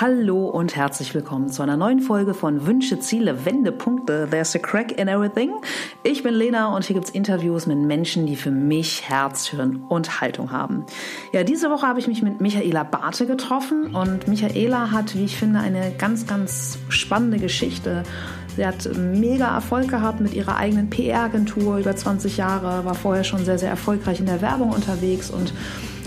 Hallo und herzlich willkommen zu einer neuen Folge von Wünsche, Ziele, Wendepunkte. There's a crack in everything. Ich bin Lena und hier gibt's Interviews mit Menschen, die für mich Herz, Hirn und Haltung haben. Ja, diese Woche habe ich mich mit Michaela Barthe getroffen und Michaela hat, wie ich finde, eine ganz, ganz spannende Geschichte. Sie hat mega Erfolg gehabt mit ihrer eigenen PR-Agentur über 20 Jahre, war vorher schon sehr, sehr erfolgreich in der Werbung unterwegs und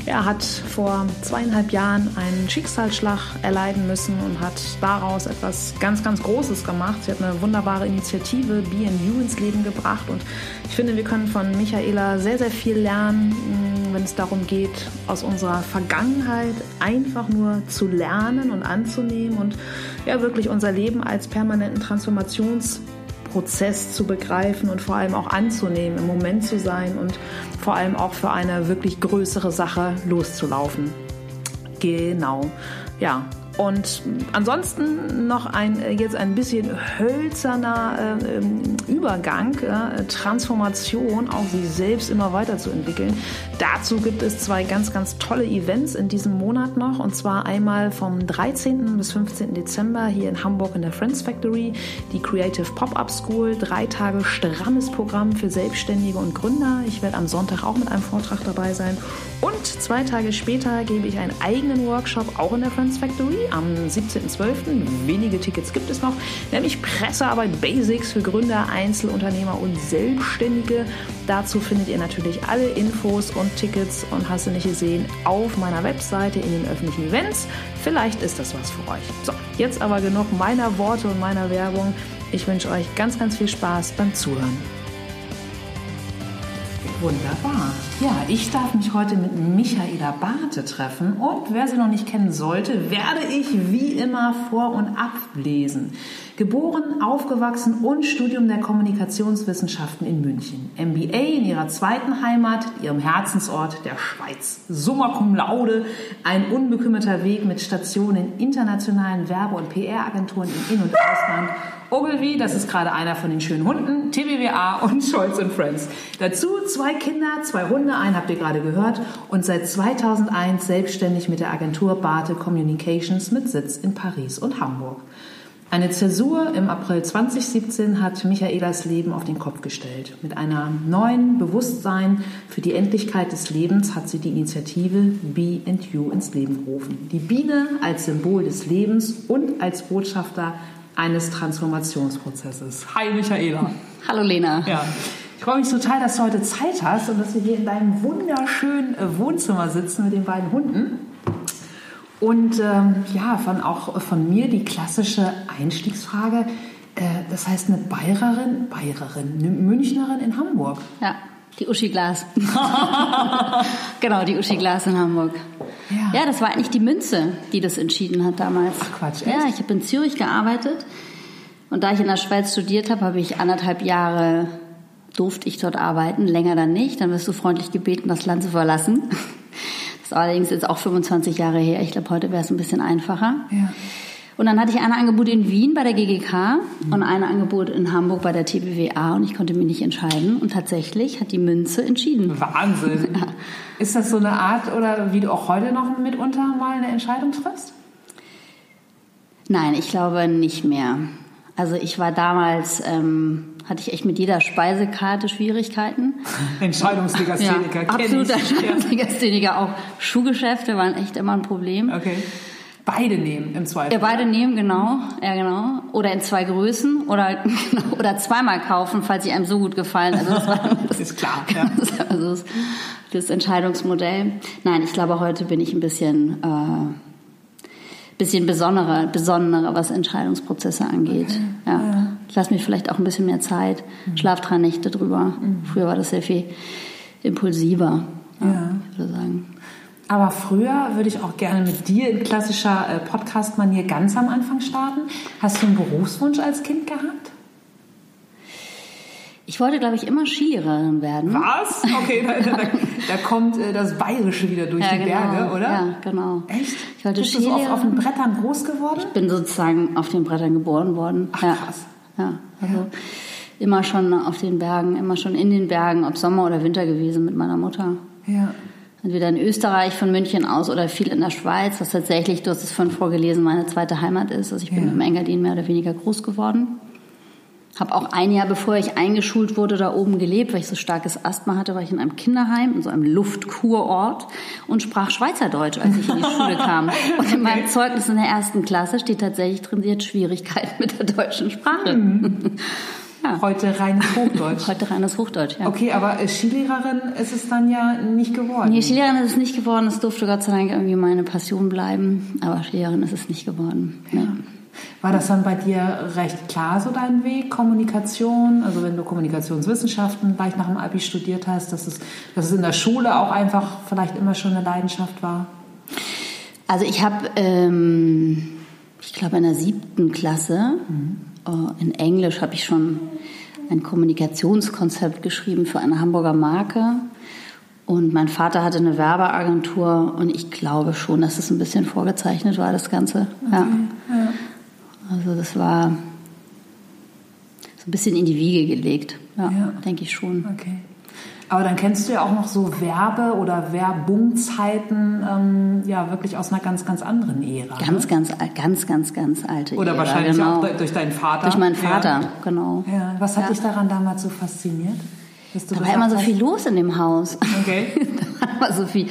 er hat vor zweieinhalb Jahren einen Schicksalsschlag erleiden müssen und hat daraus etwas ganz, ganz Großes gemacht. Sie hat eine wunderbare Initiative BNU ins Leben gebracht und ich finde, wir können von Michaela sehr, sehr viel lernen, mm, wenn es darum geht, aus unserer Vergangenheit einfach nur zu lernen und anzunehmen und ja, wirklich unser Leben als permanenten Transformations- Prozess zu begreifen und vor allem auch anzunehmen, im Moment zu sein und vor allem auch für eine wirklich größere Sache loszulaufen. Genau. Ja, und ansonsten noch ein jetzt ein bisschen hölzerner äh, Übergang, äh, Transformation, auch sich selbst immer weiterzuentwickeln. Dazu gibt es zwei ganz, ganz tolle Events in diesem Monat noch. Und zwar einmal vom 13. bis 15. Dezember hier in Hamburg in der Friends Factory, die Creative Pop-Up School. Drei Tage strammes Programm für Selbstständige und Gründer. Ich werde am Sonntag auch mit einem Vortrag dabei sein. Und zwei Tage später gebe ich einen eigenen Workshop auch in der Friends Factory am 17.12. Wenige Tickets gibt es noch, nämlich Pressearbeit Basics für Gründer, Einzelunternehmer und Selbstständige. Dazu findet ihr natürlich alle Infos und Tickets und hast du nicht gesehen auf meiner Webseite in den öffentlichen Events. Vielleicht ist das was für euch. So, jetzt aber genug meiner Worte und meiner Werbung. Ich wünsche euch ganz, ganz viel Spaß beim Zuhören. Wunderbar. Ja, ich darf mich heute mit Michaela Barthe treffen und wer sie noch nicht kennen sollte, werde ich wie immer vor- und ablesen. Geboren, aufgewachsen und Studium der Kommunikationswissenschaften in München. MBA in ihrer zweiten Heimat, ihrem Herzensort der Schweiz. Summa cum laude, ein unbekümmerter Weg mit Stationen in internationalen Werbe- und PR-Agenturen im In- und Ausland Ogilvy, das ist gerade einer von den schönen Hunden, TBWA und Scholz Friends. Dazu zwei Kinder, zwei Hunde, einen habt ihr gerade gehört und seit 2001 selbstständig mit der Agentur Barte Communications mit Sitz in Paris und Hamburg. Eine Zäsur im April 2017 hat Michaelas Leben auf den Kopf gestellt. Mit einem neuen Bewusstsein für die Endlichkeit des Lebens hat sie die Initiative Be and You ins Leben gerufen. Die Biene als Symbol des Lebens und als Botschafter eines Transformationsprozesses. Hi Michaela. Hallo Lena. Ja. Ich freue mich total, dass du heute Zeit hast und dass wir hier in deinem wunderschönen äh, Wohnzimmer sitzen mit den beiden Hunden. Und ähm, ja, von, auch von mir die klassische Einstiegsfrage. Äh, das heißt eine Bayerin, Bayerin, eine Münchnerin in Hamburg. Ja, die Uschi Glas. genau, die Uschi Glas in Hamburg. Ja. ja, das war eigentlich die Münze, die das entschieden hat damals. Ach Quatsch, echt? Ja, ich habe in Zürich gearbeitet und da ich in der Schweiz studiert habe, habe ich anderthalb Jahre durfte ich dort arbeiten, länger dann nicht. Dann wirst du freundlich gebeten, das Land zu verlassen. Das ist allerdings jetzt auch 25 Jahre her. Ich glaube, heute wäre es ein bisschen einfacher. Ja. Und dann hatte ich ein Angebot in Wien bei der GGK und ein Angebot in Hamburg bei der TBWA und ich konnte mich nicht entscheiden. Und tatsächlich hat die Münze entschieden. Wahnsinn. Ja. Ist das so eine Art oder wie du auch heute noch mitunter mal eine Entscheidung triffst? Nein, ich glaube nicht mehr. Also ich war damals, ähm, hatte ich echt mit jeder Speisekarte Schwierigkeiten. Entscheidungslegastheniker, ja, absoluter Entscheidungslegastheniker. Auch Schuhgeschäfte waren echt immer ein Problem. Okay. Beide nehmen im Zweifel. Ja, beide nehmen, genau. Ja, genau. Oder in zwei Größen oder, oder zweimal kaufen, falls sie einem so gut gefallen. Also das, war, das ist klar. Ja. Also das, das Entscheidungsmodell. Nein, ich glaube, heute bin ich ein bisschen, äh, bisschen besonderer, besonderer, was Entscheidungsprozesse angeht. Okay. Ja. ja. Ich lasse mir vielleicht auch ein bisschen mehr Zeit, mhm. schlaf drei Nächte drüber. Mhm. Früher war das sehr viel impulsiver. Ja, ja. Ich würde sagen. Aber früher würde ich auch gerne mit dir in klassischer äh, Podcast-Manier ganz am Anfang starten. Hast du einen Berufswunsch als Kind gehabt? Ich wollte, glaube ich, immer Skilehrerin werden. Was? Okay, da, da, da kommt äh, das Bayerische wieder durch ja, die genau. Berge, oder? Ja, genau. Echt? Ich wollte Bist du so auf, auf den Brettern groß geworden? Ich bin sozusagen auf den Brettern geboren worden. Ach, ja. krass. Ja, also ja. immer schon auf den Bergen, immer schon in den Bergen, ob Sommer oder Winter gewesen mit meiner Mutter. Ja. Entweder in Österreich von München aus oder viel in der Schweiz, was tatsächlich, du hast es vorhin vorgelesen, meine zweite Heimat ist. Also ich bin ja. im Engadin mehr oder weniger groß geworden. Habe auch ein Jahr, bevor ich eingeschult wurde, da oben gelebt, weil ich so starkes Asthma hatte, war ich in einem Kinderheim, in so einem Luftkurort und sprach Schweizerdeutsch, als ich in die Schule kam. Und in meinem Zeugnis in der ersten Klasse steht tatsächlich drin, sie hat Schwierigkeiten mit der deutschen Sprache. Mhm. Ja. Heute reines Hochdeutsch. Heute reines Hochdeutsch, ja. Okay, aber Skilehrerin ist es dann ja nicht geworden. Nee, Skilehrerin ist es nicht geworden. Es durfte Gott sei Dank irgendwie meine Passion bleiben. Aber Skilehrerin ist es nicht geworden. Ja. Nee. War das dann bei dir recht klar so dein Weg, Kommunikation? Also wenn du Kommunikationswissenschaften gleich nach dem Abi studiert hast, dass es, dass es in der Schule auch einfach vielleicht immer schon eine Leidenschaft war? Also ich habe, ähm, ich glaube in der siebten Klasse, mhm. Äh, in Englisch habe ich schon ein Kommunikationskonzept geschrieben für eine Hamburger Marke. Und mein Vater hatte eine Werbeagentur und ich glaube schon, dass es ein bisschen vorgezeichnet war, das Ganze. Okay. Ja. ja. Also das war so ein bisschen in die Wiege gelegt. Ja, ja. denke ich schon. Okay. Aber dann kennst du ja auch noch so Werbe- oder Werbungzeiten, ähm, ja, wirklich aus einer ganz, ganz anderen Ära. Ganz, ne? ganz, ganz, ganz, ganz alte Oder Ära, wahrscheinlich genau. auch durch deinen Vater. Durch meinen Vater, ja. genau. Ja. Was hat ja. dich daran damals so fasziniert? da war immer so viel los in dem Haus. Okay. da war so viel,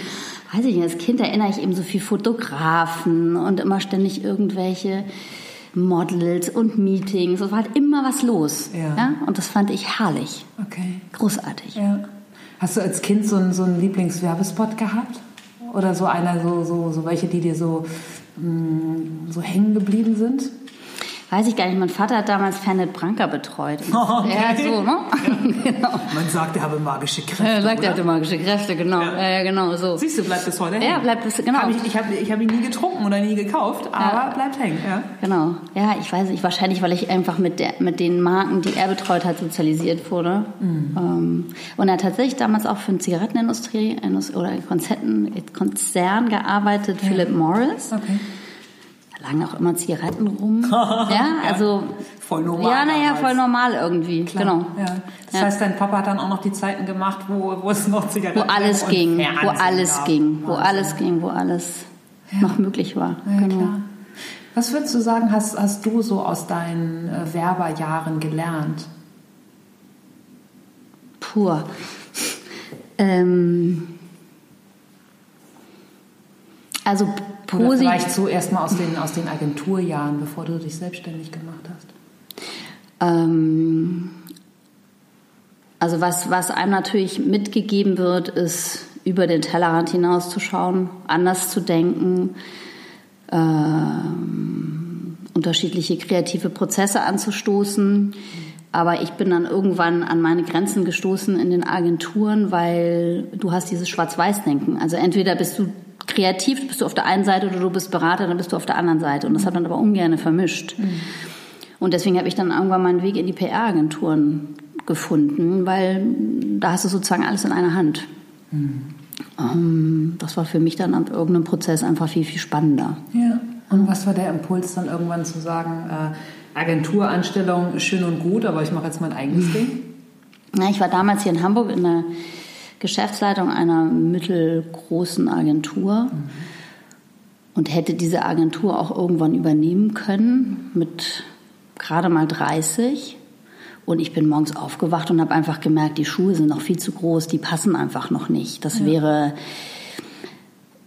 weiß ich nicht, als Kind erinnere ich eben so viel Fotografen und immer ständig irgendwelche Models und Meetings. Es war halt immer was los. Ja. ja. Und das fand ich herrlich. Okay. Großartig. Ja. Hast du als Kind so einen, so einen Lieblingswerbespot gehabt? Oder so einer, so, so, so welche, die dir so, mh, mm, so hängen geblieben sind? Weiß ich gar nicht, mein Vater hat damals Fernet Branca betreut. Oh, okay. Ja, so, ne? Ja. genau. Man sagt, er habe magische Kräfte. Ja, sagt, er hatte magische Kräfte, genau. Ja. ja, genau so. Siehst du, bleibt bis heute hängen. Ja, bleibt bis, genau. Hab ich ich habe ich hab ihn nie getrunken oder nie gekauft, aber bleibt hängen. Ja. Genau. Ja, ich weiß nicht, wahrscheinlich, weil ich einfach mit, der, mit den Marken, die er betreut hat, sozialisiert wurde. Mhm. Ähm, und er hat tatsächlich damals auch für eine Zigarettenindustrie oder einen Konzern gearbeitet, Philip Morris. Okay lagen auch immer Zigaretten rum. ja, also voll normal. Ja, naja, voll normal irgendwie. Klar, genau. Ja. Das ja. heißt, dein Papa hat dann auch noch die Zeiten gemacht, wo, wo es noch Zigaretten Wo alles ging, wo alles ging, wo alles ging, wo alles noch möglich war. Ja, genau. Klar. Was würdest du sagen, hast, hast du so aus deinen äh, Werberjahren gelernt? Pur. Ähm, also positiv. vielleicht so erstmal aus den, aus den Agenturjahren, bevor du dich selbstständig gemacht hast. Ähm, also was, was einem natürlich mitgegeben wird, ist über den Tellerrand hinauszuschauen, anders zu denken, ähm, unterschiedliche kreative Prozesse anzustoßen. Aber ich bin dann irgendwann an meine Grenzen gestoßen in den Agenturen, weil du hast dieses Schwarz-Weiß-Denken. Also entweder bist du kreativ bist du auf der einen Seite oder du bist Berater, dann bist du auf der anderen Seite. Und das hat man aber ungern vermischt. Mhm. Und deswegen habe ich dann irgendwann meinen Weg in die PR-Agenturen gefunden, weil da hast du sozusagen alles in einer Hand. Mhm. Um, das war für mich dann an irgendeinem Prozess einfach viel, viel spannender. Ja. Und was war der Impuls dann irgendwann zu sagen, äh, Agenturanstellung schön und gut, aber ich mache jetzt mein eigenes Ding? Na, ich war damals hier in Hamburg in der Geschäftsleitung einer mittelgroßen Agentur mhm. und hätte diese Agentur auch irgendwann übernehmen können mit gerade mal 30. Und ich bin morgens aufgewacht und habe einfach gemerkt, die Schuhe sind noch viel zu groß, die passen einfach noch nicht. Das ja. wäre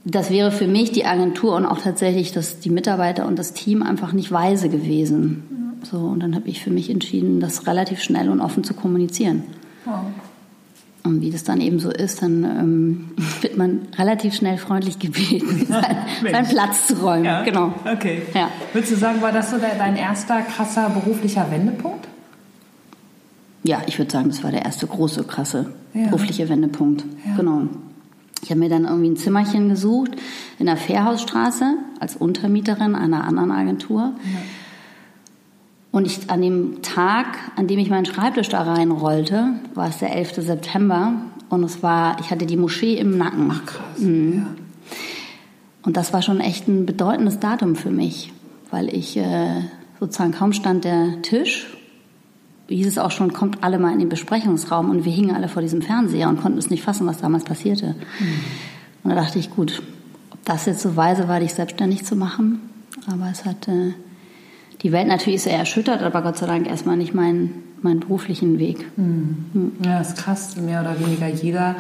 das wäre für mich die Agentur und auch tatsächlich das, die Mitarbeiter und das Team einfach nicht weise gewesen. So, und dann habe ich für mich entschieden, das relativ schnell und offen zu kommunizieren. Wow. Und wie das dann eben so ist, dann ähm, wird man relativ schnell freundlich gebeten, seinen Platz zu räumen. Ja? Genau. Okay. Ja. Würdest du sagen, war das so dein erster krasser beruflicher Wendepunkt? Ja, ich würde sagen, das war der erste große, krasse ja. berufliche Wendepunkt. Ja. Genau. Ich habe mir dann irgendwie ein Zimmerchen gesucht in der Fährhausstraße als Untermieterin einer anderen Agentur. Ja. Und ich, an dem Tag, an dem ich meinen Schreibtisch da reinrollte, war es der 11. September und es war, ich hatte die Moschee im Nacken. Ach krass. Mhm. Ja. Und das war schon echt ein bedeutendes Datum für mich, weil ich äh, sozusagen kaum stand der Tisch, hieß es auch schon, kommt alle mal in den Besprechungsraum und wir hingen alle vor diesem Fernseher und konnten es nicht fassen, was damals passierte. Mhm. Und da dachte ich, gut, ob das jetzt so weise war, dich selbstständig zu machen. Aber es hat äh, die Welt natürlich sehr erschüttert, aber Gott sei Dank erstmal nicht meinen, meinen beruflichen Weg. Mhm. Ja, ist krass. Mehr oder weniger jeder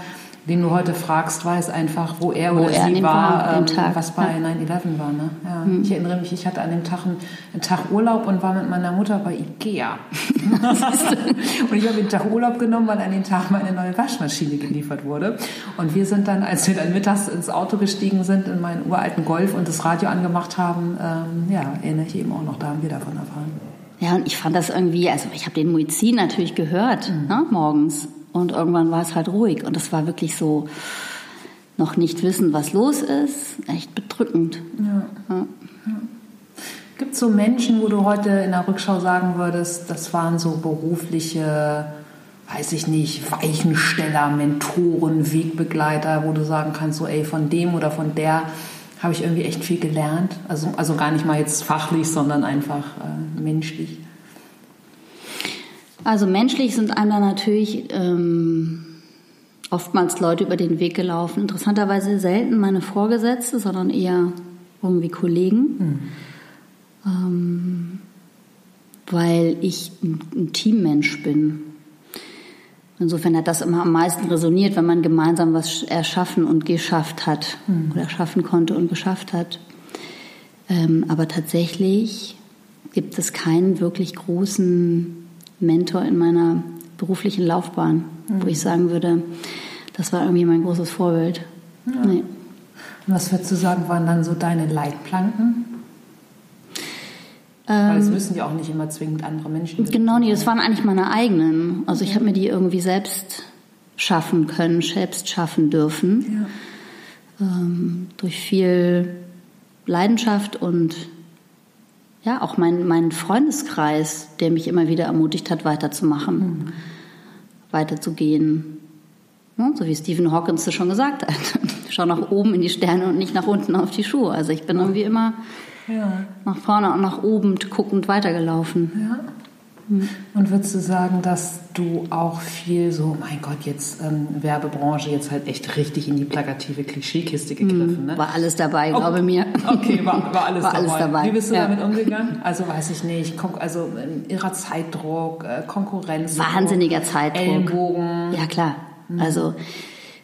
den du heute fragst, weiß einfach, wo er wo oder er sie war, ähm, was bei ja. 9-11 war. Ne? Ja. Mhm. Ich erinnere mich, ich hatte an dem Tag einen, einen, Tag Urlaub und war mit meiner Mutter bei Ikea. und ich habe den Tag Urlaub genommen, weil an dem Tag meine neue Waschmaschine geliefert wurde. Und wir sind dann, als wir dann mittags ins Auto gestiegen sind, in meinen uralten Golf und das Radio angemacht haben, ähm, ja, erinnere ich eben auch noch, da haben wir davon erfahren. Ja, und ich fand das irgendwie, also ich habe den Muizin natürlich gehört, mhm. ne, morgens. Und irgendwann war es halt ruhig. Und es war wirklich so, noch nicht wissen, was los ist, echt bedrückend. Ja. Ja. Gibt es so Menschen, wo du heute in der Rückschau sagen würdest, das waren so berufliche, weiß ich nicht, Weichensteller, Mentoren, Wegbegleiter, wo du sagen kannst, so ey, von dem oder von der habe ich irgendwie echt viel gelernt. Also, also gar nicht mal jetzt fachlich, sondern einfach äh, menschlich. Also menschlich sind einem da natürlich ähm, oftmals Leute über den Weg gelaufen. Interessanterweise selten meine Vorgesetzte, sondern eher irgendwie Kollegen. Mhm. Ähm, weil ich ein, ein Teammensch bin. Insofern hat das immer am meisten resoniert, wenn man gemeinsam was erschaffen und geschafft hat mhm. oder schaffen konnte und geschafft hat. Ähm, aber tatsächlich gibt es keinen wirklich großen Mentor in meiner beruflichen Laufbahn, mhm. wo ich sagen würde, das war irgendwie mein großes Vorbild. Ja. Nee. Und was würdest du sagen, waren dann so deine Leitplanken? Weil es ähm, müssen ja auch nicht immer zwingend andere Menschen. Genau, nee, das waren eigentlich meine eigenen. Also ich habe mir die irgendwie selbst schaffen können, selbst schaffen dürfen. Ja. Ähm, durch viel Leidenschaft und ja, auch mein, mein Freundeskreis, der mich immer wieder ermutigt hat, weiterzumachen, mhm. weiterzugehen. Ja, so wie Stephen Hawkins das schon gesagt hat. Schau nach oben in die Sterne und nicht nach unten auf die Schuhe. Also ich bin irgendwie immer ja. nach vorne und nach oben guckend weitergelaufen. Ja. Und würdest du sagen, dass du auch viel so, mein Gott, jetzt ähm, Werbebranche jetzt halt echt richtig in die plakative Klischeekiste gegriffen? Ne? War alles dabei, oh, glaube mir. Okay, war, war, alles, war dabei. alles, dabei. Wie bist du ja. damit umgegangen? Also weiß ich nicht, also ähm, irrer Zeitdruck, äh, Konkurrenz. Wahnsinniger Zeitdruck. Ellenbogen. Ja klar. Mhm. Also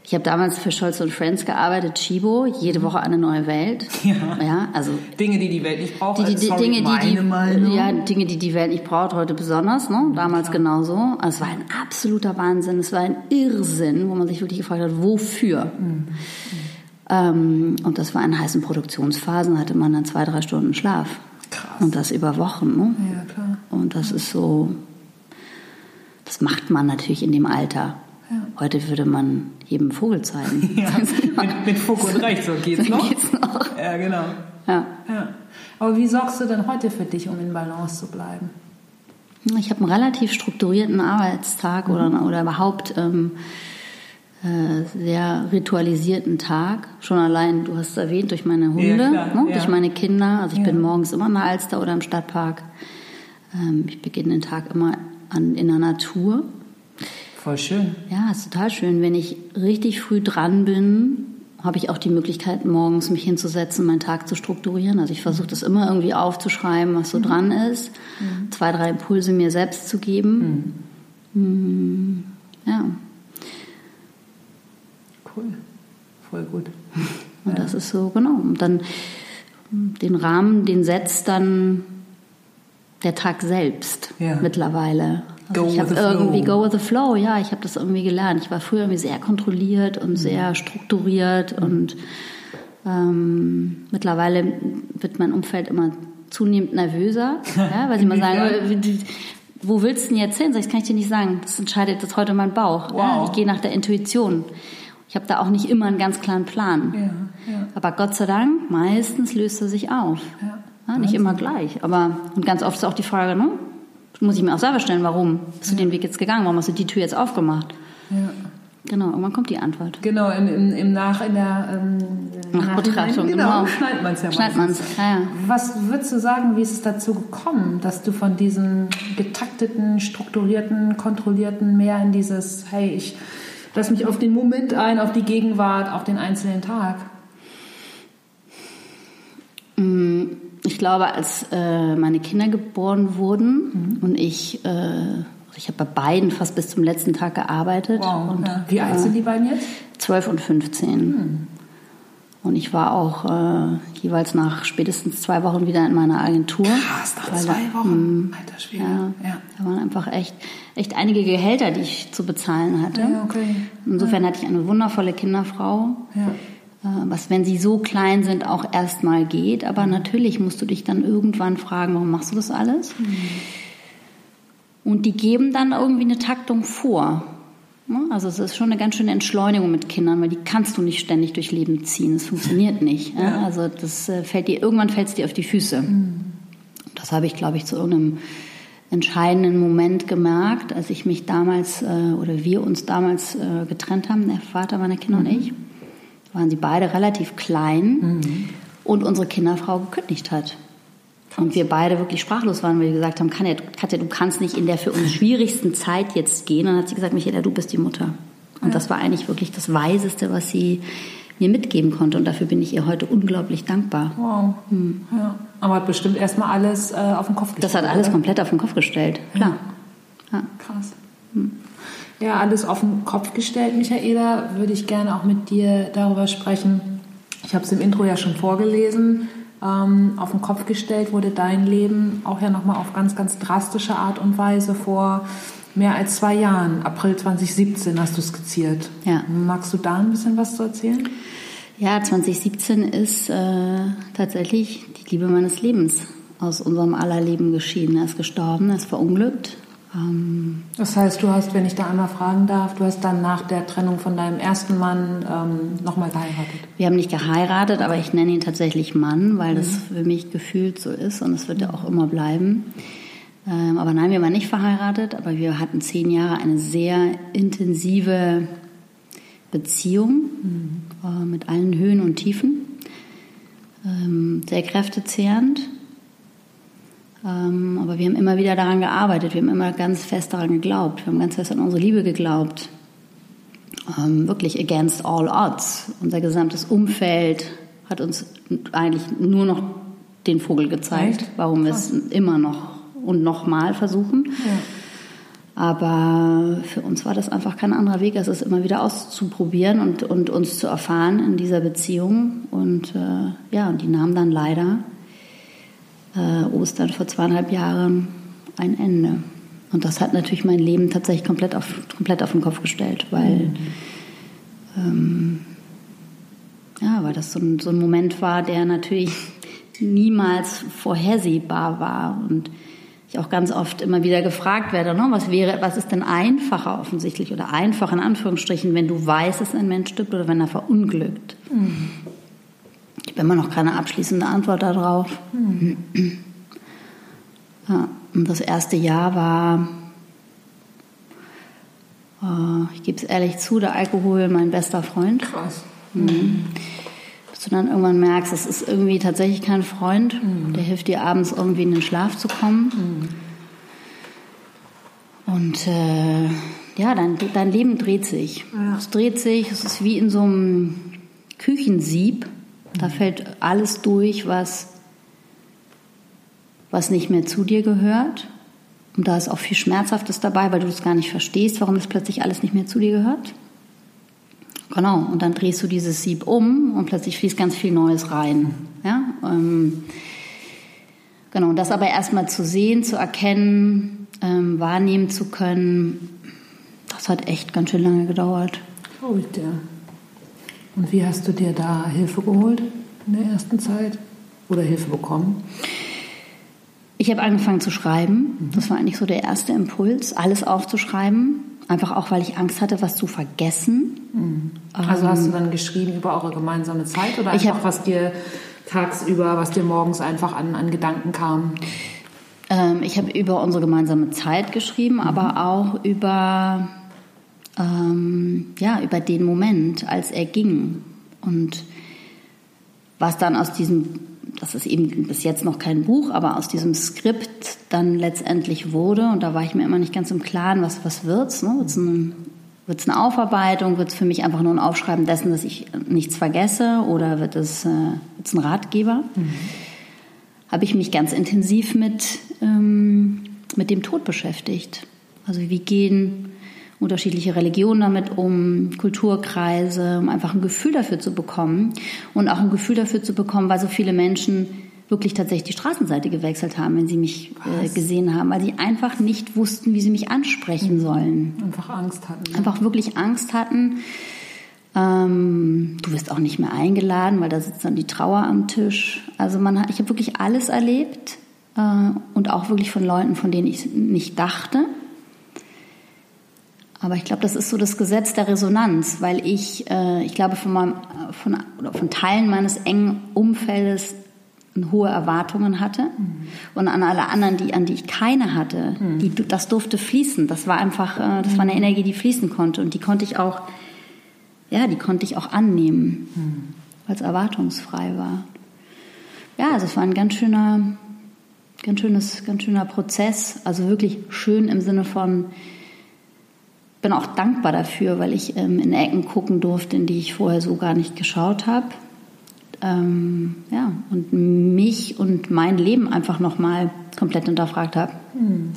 ich habe damals für Scholz und Friends gearbeitet, Chibo, jede Woche eine neue Welt. Ja. ja also Dinge, die die Welt nicht braucht. Die, die, die Sorry, Dinge, die, die, ja, Dinge, die die Welt nicht braucht, heute besonders. Ne? Damals Klar. genauso. Also es war ein absoluter Wahnsinn. Es war ein Irrsinn, wo man sich wirklich gefragt hat, wofür. Mhm. Ähm, und das war in heißen Produktionsphasen, hatte man dann zwei, drei Stunden Schlaf. Krass. Und das über Wochen. Ne? Ja, klar. Und das ist so, das macht man natürlich in dem Alter. Ja. Heute würde man jedem Vogel zeigen. Ja, mit, mit Fug und Recht, so geht's noch. geht's noch. Ja, genau. Ja. ja. Aber wie sorgst du denn heute für dich, um in Balance zu bleiben? Ich habe einen relativ strukturierten Arbeitstag mhm. oder, oder überhaupt ähm, äh, sehr ritualisierten Tag. Schon allein, du hast es erwähnt, durch meine Hunde, ja, ne? durch meine Kinder. Also ich bin morgens immer in der Alster oder im Stadtpark. Ähm, ich beginne den Tag immer an, in der Natur. Voll schön. Ja, ist total schön. Wenn ich richtig früh dran bin, habe ich auch die Möglichkeit, morgens mich hinzusetzen, meinen Tag zu strukturieren. Also ich versuche das immer irgendwie aufzuschreiben, was so mhm. dran ist. Mhm. Zwei, drei Impulse mir selbst zu geben. Mhm. mhm. Ja. Cool. Voll gut. Und ja. das ist so, genau. Und dann den Rahmen, den setzt dann der Tag selbst ja. mittlerweile. Also ich habe irgendwie go with the flow, ja, ich habe das irgendwie gelernt. Ich war früher irgendwie sehr kontrolliert und mhm. sehr strukturiert mhm. und ähm, mittlerweile wird mein Umfeld immer zunehmend nervöser, ja, weil sie mal sagen, wo willst du denn jetzt hin? Sag ich, das kann ich dir nicht sagen. Das entscheidet jetzt heute mein Bauch. Wow. Ja, ich gehe nach der Intuition. Ich habe da auch nicht immer einen ganz klaren Plan. Ja, ja. Aber Gott sei Dank, meistens löst er sich auf. Nicht immer gleich. Aber und ganz oft ist auch die Frage, ne? Muss ich mir auch selber stellen, warum bist du den Weg jetzt gegangen? Warum hast du die Tür jetzt aufgemacht? Ja. Genau, irgendwann kommt die Antwort. Genau, im, im, im Nach, in der ähm, Nachbetrachtung. Genau, genau. schneidet man es ja Schneidet man's. Ja, ja. Was würdest du sagen, wie ist es dazu gekommen, dass du von diesem getakteten, strukturierten, kontrollierten mehr in dieses, hey, ich Lass mich auf den Moment ein, auf die Gegenwart, auf den einzelnen Tag. Ich glaube, als äh, meine Kinder geboren wurden mhm. und ich, äh, ich habe bei beiden fast bis zum letzten Tag gearbeitet. Wow. Und, ja. Wie alt sind die beiden jetzt? 12 und 15. Mhm. Und ich war auch äh, jeweils nach spätestens zwei Wochen wieder in meiner Agentur. Krass, nach zwei Wochen. Mh, Alter Schwede. Ja, ja. Da waren einfach echt, echt einige Gehälter, die ich zu bezahlen hatte. Ja, okay. Insofern ja. hatte ich eine wundervolle Kinderfrau. Ja. Äh, was, wenn sie so klein sind, auch erstmal geht. Aber mhm. natürlich musst du dich dann irgendwann fragen, warum machst du das alles? Mhm. Und die geben dann irgendwie eine Taktung vor. Ne? Also es ist schon eine ganz schöne Entschleunigung mit Kindern, weil die kannst du nicht ständig durch Leben ziehen. Das funktioniert nicht. Ja. Also das äh, fällt dir irgendwann fällt es dir auf die Füße. Mhm. Das habe ich, glaube ich, zu irgendeinem entscheidenden Moment gemerkt, als ich mich damals äh, oder wir uns damals getrennt haben, der Vater meiner Kinder mhm. und ich. Waren sie beide relativ klein mhm. und unsere Kinderfrau gekündigt hat. Und wir beide wirklich sprachlos waren, weil wir gesagt haben, Katja, Katja, du kannst nicht in der für uns schwierigsten Zeit jetzt gehen. Und dann hat sie gesagt, Michaela, du bist die Mutter. Und ja. das war eigentlich wirklich das Weiseste, was sie mir mitgeben konnte. Und dafür bin ich ihr heute unglaublich dankbar. Wow. Hm. Ja. Aber hat bestimmt erstmal alles äh, auf den Kopf gestellt. Das hat alles oder? komplett auf den Kopf gestellt, klar. Ja. Krass. Hm. Ja, alles auf den Kopf gestellt, Michaela. Würde ich gerne auch mit dir darüber sprechen. Ich habe es im Intro ja schon vorgelesen ähm, auf den Kopf gestellt wurde dein Leben auch ja nochmal auf ganz, ganz drastische Art und Weise vor mehr als zwei Jahren. April 2017 hast du skizziert. Ja. Magst du da ein bisschen was zu erzählen? Ja, 2017 ist äh, tatsächlich die Liebe meines Lebens aus unserem aller Leben geschieden. Er ist gestorben, er ist verunglückt das heißt, du hast, wenn ich da einmal fragen darf, du hast dann nach der Trennung von deinem ersten Mann ähm, nochmal geheiratet? Wir haben nicht geheiratet, aber ich nenne ihn tatsächlich Mann, weil mhm. das für mich gefühlt so ist und es wird ja auch immer bleiben. Ähm, aber nein, wir waren nicht verheiratet, aber wir hatten zehn Jahre eine sehr intensive Beziehung mhm. äh, mit allen Höhen und Tiefen. Ähm, sehr kräftezehrend. Ähm, aber wir haben immer wieder daran gearbeitet, wir haben immer ganz fest daran geglaubt, wir haben ganz fest an unsere Liebe geglaubt. Ähm, wirklich against all odds. Unser gesamtes Umfeld hat uns eigentlich nur noch den Vogel gezeigt, Echt? warum wir es immer noch und nochmal versuchen. Ja. Aber für uns war das einfach kein anderer Weg, als es immer wieder auszuprobieren und, und uns zu erfahren in dieser Beziehung. Und äh, ja, und die nahm dann leider äh, Ostern vor zweieinhalb Jahren ein Ende. Und das hat natürlich mein Leben tatsächlich komplett auf, komplett auf den Kopf gestellt, weil, mhm. ähm, ja, weil das so ein, so ein Moment war, der natürlich niemals vorhersehbar war. Und ich auch ganz oft immer wieder gefragt werde, ne, was wäre, was ist denn einfacher offensichtlich oder einfach in Anführungsstrichen, wenn du weißt, dass ein Mensch stirbt oder wenn er verunglückt. Mhm. Habe immer noch keine abschließende Antwort darauf. Hm. Ja, und das erste Jahr war, äh, ich gebe es ehrlich zu, der Alkohol mein bester Freund. Krass. Mhm. Bis du dann irgendwann merkst, es ist irgendwie tatsächlich kein Freund, mhm. der hilft dir abends irgendwie in den Schlaf zu kommen. Mhm. Und äh, ja, dein, dein Leben dreht sich. Ja. Es dreht sich, es ist wie in so einem Küchensieb. Da fällt alles durch, was, was nicht mehr zu dir gehört. Und da ist auch viel Schmerzhaftes dabei, weil du es gar nicht verstehst, warum es plötzlich alles nicht mehr zu dir gehört. Genau, und dann drehst du dieses Sieb um und plötzlich fließt ganz viel Neues rein. Ja? Ähm, genau, und das aber erstmal zu sehen, zu erkennen, ähm, wahrnehmen zu können, das hat echt ganz schön lange gedauert. Oh, der. Und wie hast du dir da Hilfe geholt in der ersten Zeit oder Hilfe bekommen? Ich habe angefangen zu schreiben. Mhm. Das war eigentlich so der erste Impuls, alles aufzuschreiben. Einfach auch, weil ich Angst hatte, was zu vergessen. Mhm. Also hast du ähm, dann geschrieben über eure gemeinsame Zeit oder einfach, hab, was dir tagsüber, was dir morgens einfach an, an Gedanken kam? Ähm, ich habe über unsere gemeinsame Zeit geschrieben, mhm. aber auch über ähm, ja, über den Moment, als er ging. Und was dann aus diesem, das ist eben bis jetzt noch kein Buch, aber aus diesem Skript dann letztendlich wurde, und da war ich mir immer nicht ganz im Klaren, was, was wird's, ne? Wird's ein Wird es eine Aufarbeitung? Wird es für mich einfach nur ein Aufschreiben dessen, dass ich nichts vergesse? Oder wird es, äh, wird's ein Ratgeber? Mhm. Habe ich mich ganz intensiv mit, ähm, mit dem Tod beschäftigt. Also wie gehen unterschiedliche Religionen damit um, Kulturkreise, um einfach ein Gefühl dafür zu bekommen und auch ein Gefühl dafür zu bekommen, weil so viele Menschen wirklich tatsächlich die Straßenseite gewechselt haben, wenn sie mich äh, gesehen haben, weil sie einfach nicht wussten, wie sie mich ansprechen sollen. Einfach Angst hatten. Ne? Einfach wirklich Angst hatten. Ähm, du wirst auch nicht mehr eingeladen, weil da sitzt dann die Trauer am Tisch. Also man hat, ich habe wirklich alles erlebt äh, und auch wirklich von Leuten, von denen ich nicht dachte. Aber ich glaube, das ist so das Gesetz der Resonanz, weil ich, äh, ich glaube, von, meinem, von, oder von Teilen meines engen Umfeldes hohe Erwartungen hatte mhm. und an alle anderen, die, an die ich keine hatte, mhm. die, das durfte fließen. Das war einfach, äh, das war eine Energie, die fließen konnte und die konnte ich auch, ja, die konnte ich auch annehmen, mhm. weil es erwartungsfrei war. Ja, also es war ein ganz schöner, ganz schönes, ganz schöner Prozess. Also wirklich schön im Sinne von, bin auch dankbar dafür, weil ich ähm, in Ecken gucken durfte, in die ich vorher so gar nicht geschaut habe ähm, ja, und mich und mein Leben einfach nochmal komplett hinterfragt habe. Mhm.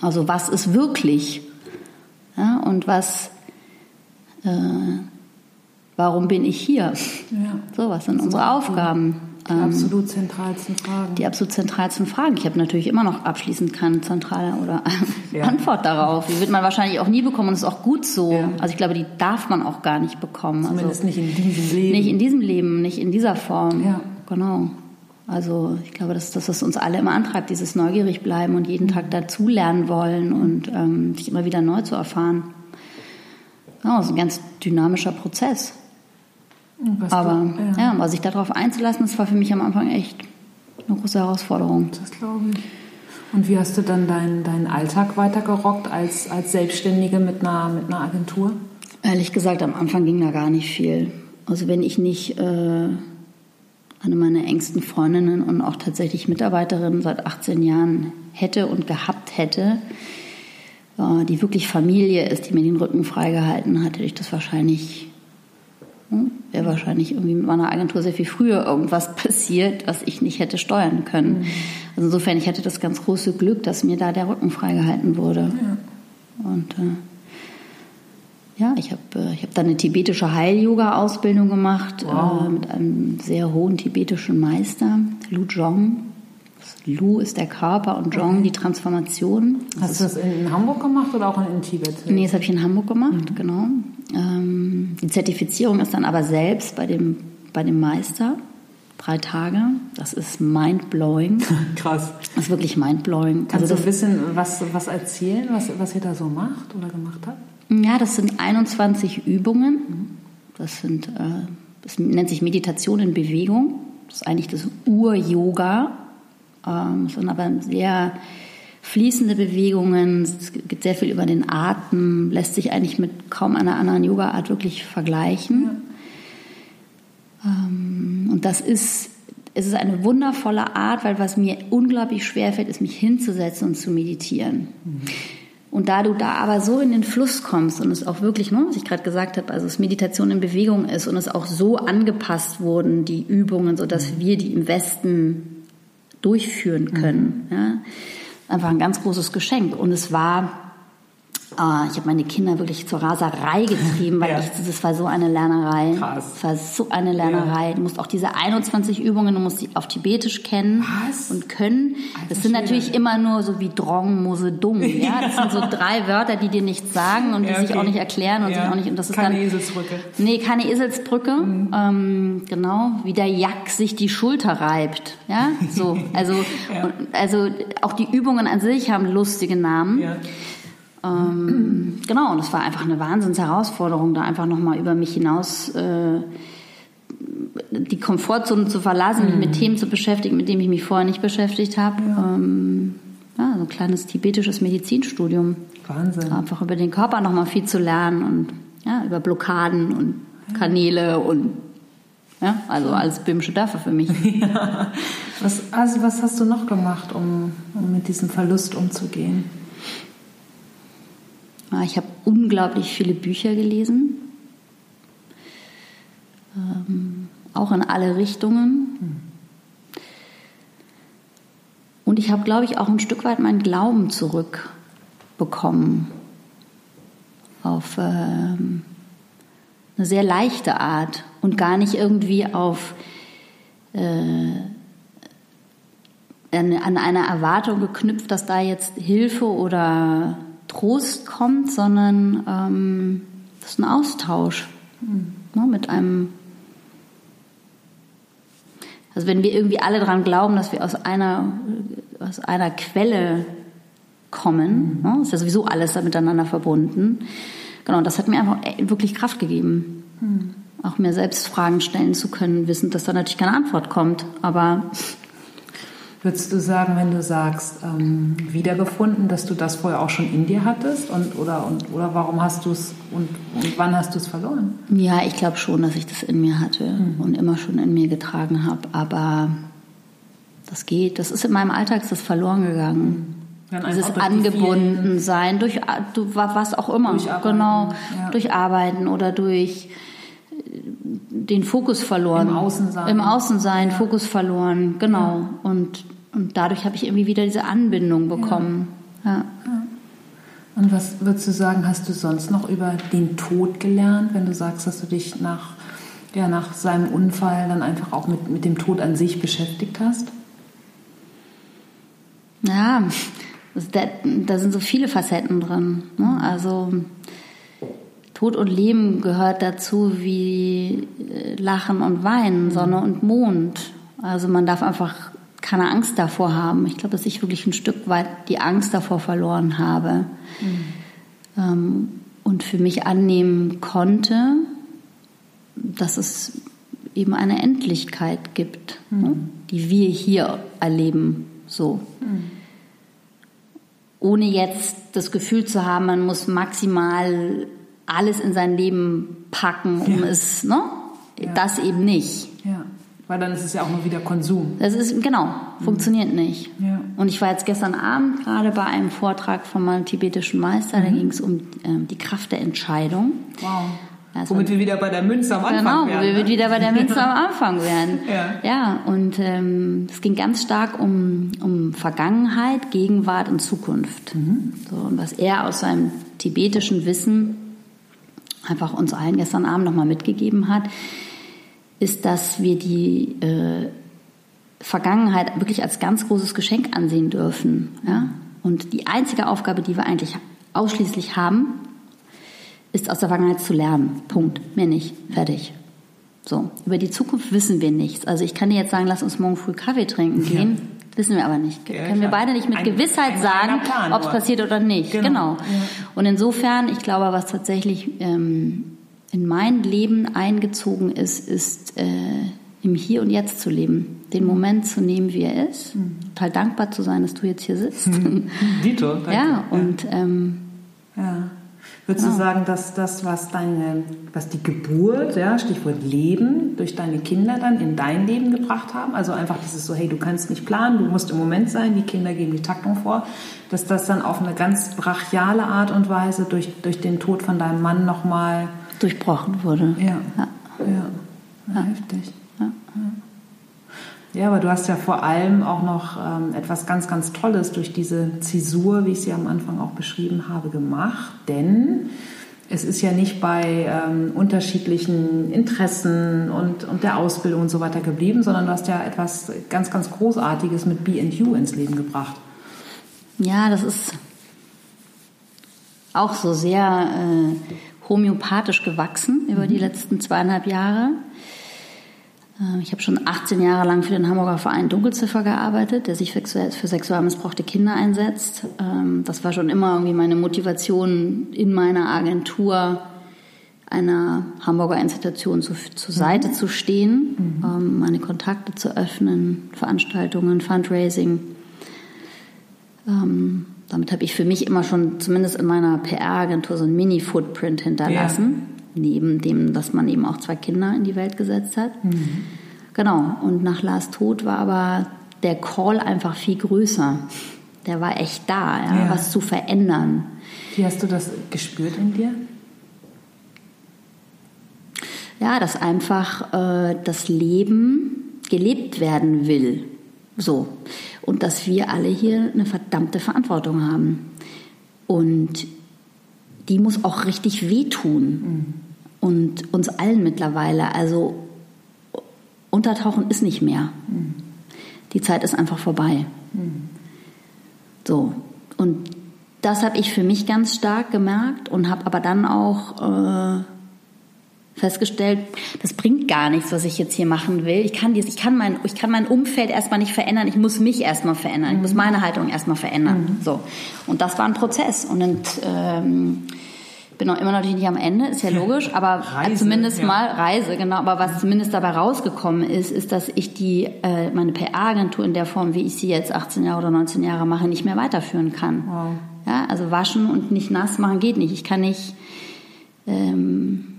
Also was ist wirklich? Ja, und was, äh, warum bin ich hier? Ja. So, was sind unsere Aufgaben? Die ähm, absolut zentralsten Fragen. Die absolut zentralsten Fragen. Ich habe natürlich immer noch abschließend keine zentrale oder ja. Antwort darauf. Die wird man wahrscheinlich auch nie bekommen und ist auch gut so. Ja. Also ich glaube, die darf man auch gar nicht bekommen. Zumindest also, nicht in diesem Leben. Nicht in diesem Leben, nicht in dieser Form. Ja. Genau. Also ich glaube, das ist das, was uns alle immer antreibt, dieses neugierig bleiben und jeden Tag dazulernen wollen und ähm, sich immer wieder neu zu erfahren. Ja, das ist ein ganz dynamischer Prozess. Was aber du, ja. ja, sich darauf einzulassen, das war für mich am Anfang echt eine große Herausforderung. Das glaube ich. Und wie hast du dann deinen, deinen Alltag weitergerockt als, als Selbstständige mit einer, mit einer Agentur? Ehrlich gesagt, am Anfang ging da gar nicht viel. Also wenn ich nicht äh, eine meiner engsten Freundinnen und auch tatsächlich Mitarbeiterin seit 18 Jahren hätte und gehabt hätte, äh, die wirklich Familie ist, die mir den Rücken freigehalten hat, hätte ich das wahrscheinlich hm? Wäre wahrscheinlich irgendwie mit meiner Agentur sehr viel früher irgendwas passiert, was ich nicht hätte steuern können. Mhm. Also insofern, ich hatte das ganz große Glück, dass mir da der Rücken freigehalten wurde. Ja. Und äh, ja, ich habe äh, ich hab dann eine tibetische Heil-Yoga-Ausbildung gemacht äh, wow. äh, mit einem sehr hohen tibetischen Meister, Lu Zhong. Lu ist der Körper und Zhong okay. die Transformation. Das Hast du das in Hamburg gemacht oder auch in Tibet? Nee, das habe ich in Hamburg gemacht, mhm. genau. Ähm, die Zertifizierung ist dann aber selbst bei dem, bei dem Meister. Drei Tage. Das ist mindblowing. Krass. Das ist wirklich mindblowing. Kannst also du ein bisschen was, was erzählen, was, was ihr da so macht oder gemacht habt? Ja, das sind 21 Übungen. Das sind, äh, das nennt sich Meditation in Bewegung. Das ist eigentlich das Ur-Yoga. Ähm, das sind aber sehr fließende Bewegungen, es geht sehr viel über den Atem, lässt sich eigentlich mit kaum einer anderen Yoga-Art wirklich vergleichen. Ja. Ähm, und das ist, es ist eine wundervolle Art, weil was mir unglaublich schwer fällt, ist mich hinzusetzen und zu meditieren. Mhm. Und da du da aber so in den Fluss kommst und es auch wirklich, ne, was ich gerade gesagt habe, also es Meditation in Bewegung ist und es auch so angepasst wurden, die Übungen, sodass mhm. wir die im Westen durchführen können. Mhm. Ja einfach ein ganz großes Geschenk. Und es war Uh, ich habe meine Kinder wirklich zur Raserei getrieben, weil ja. ich, das war so eine Lernerei. Krass. Es war so eine Lernerei. Ja. Du musst auch diese 21 Übungen, du musst sie auf Tibetisch kennen Was? und können. Alter, das sind natürlich immer nur so wie Drong, Mose, Dumm. Ja? Das sind so drei Wörter, die dir nichts sagen und die okay. sich auch nicht erklären und sich auch nicht. Und das ist keine dann, Eselsbrücke. Nee, keine Eselsbrücke. Mhm. Ähm, genau, wie der Jack sich die Schulter reibt. Ja, so. Also, also auch die Übungen an sich haben lustige Namen. Ähm, genau, und es war einfach eine Wahnsinnsherausforderung, da einfach nochmal über mich hinaus äh, die Komfortzone zu verlassen, mich mit mhm. Themen zu beschäftigen, mit denen ich mich vorher nicht beschäftigt habe. Ja. Ähm, ja, so ein kleines tibetisches Medizinstudium. Wahnsinn. Einfach über den Körper nochmal viel zu lernen und ja, über Blockaden und Kanäle und ja, also alles böhmische Dörfer für mich. Ja. Was, also was hast du noch gemacht, um, um mit diesem Verlust umzugehen? Ich habe unglaublich viele Bücher gelesen, ähm, auch in alle Richtungen. Und ich habe, glaube ich, auch ein Stück weit meinen Glauben zurückbekommen auf ähm, eine sehr leichte Art und gar nicht irgendwie auf äh, an einer Erwartung geknüpft, dass da jetzt Hilfe oder Trost kommt, sondern ähm, das ist ein Austausch mhm. ne, mit einem. Also wenn wir irgendwie alle daran glauben, dass wir aus einer, aus einer Quelle kommen, mhm. ne, ist ja sowieso alles miteinander verbunden. Genau, das hat mir einfach wirklich Kraft gegeben. Mhm. Auch mir selbst Fragen stellen zu können, wissend, dass da natürlich keine Antwort kommt. Aber Würdest du sagen, wenn du sagst, ähm, wiedergefunden, dass du das vorher auch schon in dir hattest? Und, oder, und, oder warum hast du es und, und, wann hast du es verloren? Ja, ich glaube schon, dass ich das in mir hatte mhm. und immer schon in mir getragen habe. Aber das geht, das ist in meinem Alltag ist das verloren gegangen. Ja, Dieses Angebundensein durch du was auch immer, durch genau, ja. durch Arbeiten oder durch äh, den Fokus verloren. Im Außensein. Im Außensein, ja. Fokus verloren, genau. Ja. Und und dadurch habe ich irgendwie wieder diese Anbindung bekommen. Ja. ja. Und was würdest du sagen, hast du sonst noch über den Tod gelernt, wenn du sagst, dass du dich nach, ja, nach seinem Unfall dann einfach auch mit, mit dem Tod an sich beschäftigt hast? Ja, da sind so viele Facetten drin. Ne? Also Tod und Leben gehört dazu wie äh, Lachen und Weinen, Sonne und Mond. Also man darf einfach keine Angst davor haben. Ich glaube, dass ich wirklich ein Stück weit die Angst davor verloren habe mhm. ähm, und für mich annehmen konnte, dass es eben eine Endlichkeit gibt, mhm. ne, die wir hier erleben, so. Mhm. Ohne jetzt das Gefühl zu haben, man muss maximal alles in sein Leben packen, um ja. es, ne? Ja. Das eben nicht. Ja. Weil dann ist es ja auch nur wieder Konsum. Das ist, genau, funktioniert mhm. nicht. Ja. Und ich war jetzt gestern Abend gerade bei einem Vortrag von meinem tibetischen Meister, mhm. da ging es um ähm, die Kraft der Entscheidung. Wow. Also, womit wir wieder bei der Münze am Anfang genau, werden. Genau, womit wir wieder bei der Münze am Anfang werden. ja. ja, und ähm, es ging ganz stark um, um Vergangenheit, Gegenwart und Zukunft. Mhm. So, und was er aus seinem tibetischen Wissen einfach uns allen gestern Abend nochmal mitgegeben hat, ist, dass wir die äh, Vergangenheit wirklich als ganz großes Geschenk ansehen dürfen. Ja? Und die einzige Aufgabe, die wir eigentlich ausschließlich haben, ist aus der Vergangenheit zu lernen. Punkt. Mehr nicht. Fertig. So. Über die Zukunft wissen wir nichts. Also ich kann dir jetzt sagen, lass uns morgen früh Kaffee trinken gehen. Ja. Wissen wir aber nicht. Ja, Können wir beide nicht mit ein, Gewissheit ein sagen, ob es passiert oder nicht. Genau. genau. Ja. Und insofern, ich glaube, was tatsächlich ähm, in mein Leben eingezogen ist, ist äh, im Hier und Jetzt zu leben, den Moment zu nehmen, wie er ist, mhm. total dankbar zu sein, dass du jetzt hier sitzt. Dito, danke. Ja, und ähm, ja. Würdest ja. du sagen, dass das, was deine, was die Geburt, ja, Stichwort Leben, durch deine Kinder dann in dein Leben gebracht haben? Also einfach dieses so, hey, du kannst nicht planen, du musst im Moment sein, die Kinder geben die Taktung vor, dass das dann auf eine ganz brachiale Art und Weise durch, durch den Tod von deinem Mann nochmal durchbrochen wurde. Ja, ja, ja. ja. heftig. Ja. Ja, aber du hast ja vor allem auch noch ähm, etwas ganz, ganz Tolles durch diese Zäsur, wie ich sie am Anfang auch beschrieben habe, gemacht. Denn es ist ja nicht bei ähm, unterschiedlichen Interessen und, und der Ausbildung und so weiter geblieben, sondern du hast ja etwas ganz, ganz Großartiges mit BU ins Leben gebracht. Ja, das ist auch so sehr äh, homöopathisch gewachsen über die mhm. letzten zweieinhalb Jahre. Ähm, ich habe schon 18 Jahre lang für den Hamburger Verein Dunkelziffer gearbeitet, der sich für sexuell missbrauchte Kinder einsetzt. Ähm, das war schon immer irgendwie meine Motivation in meiner Agentur, einer Hamburger Institution zu, zur Seite mhm. zu stehen, mhm. Ähm, meine Kontakte zu öffnen, Veranstaltungen, Fundraising. Damit habe ich für mich immer schon, zumindest in meiner PR-Agentur, so ein Mini-Footprint hinterlassen. Ja. Neben dem, dass man eben auch zwei Kinder in die Welt gesetzt hat. Mhm. Genau. Und nach Lars Tod war aber der Call einfach viel größer. der war echt da, ja, ja. was zu verändern. Wie hast du das gespürt in dir? Ja, dass einfach äh, das Leben gelebt werden will. So. Und dass wir alle hier eine verdammte Verantwortung haben. Und die muss auch richtig wehtun. Mhm. Und uns allen mittlerweile. Also untertauchen ist nicht mehr. Mhm. Die Zeit ist einfach vorbei. Mhm. So. Und das habe ich für mich ganz stark gemerkt und habe aber dann auch äh, festgestellt, das bringt gar nichts, was ich jetzt hier machen will. Ich kann dies, ich kann mein, ich kann mein Umfeld erstmal nicht verändern. Ich muss mich erstmal verändern. Ich muss mhm. meine Haltung erstmal verändern. Mhm. So. Und das war ein Prozess. Und ähm, bin auch immer natürlich nicht am Ende, ist ja logisch, aber Reise, zumindest ja. mal Reise, genau. Aber was zumindest dabei rausgekommen ist, ist, dass ich die äh, meine PR-Agentur in der Form, wie ich sie jetzt 18 Jahre oder 19 Jahre mache, nicht mehr weiterführen kann. Wow. Ja, also waschen und nicht nass machen geht nicht. Ich kann nicht ähm,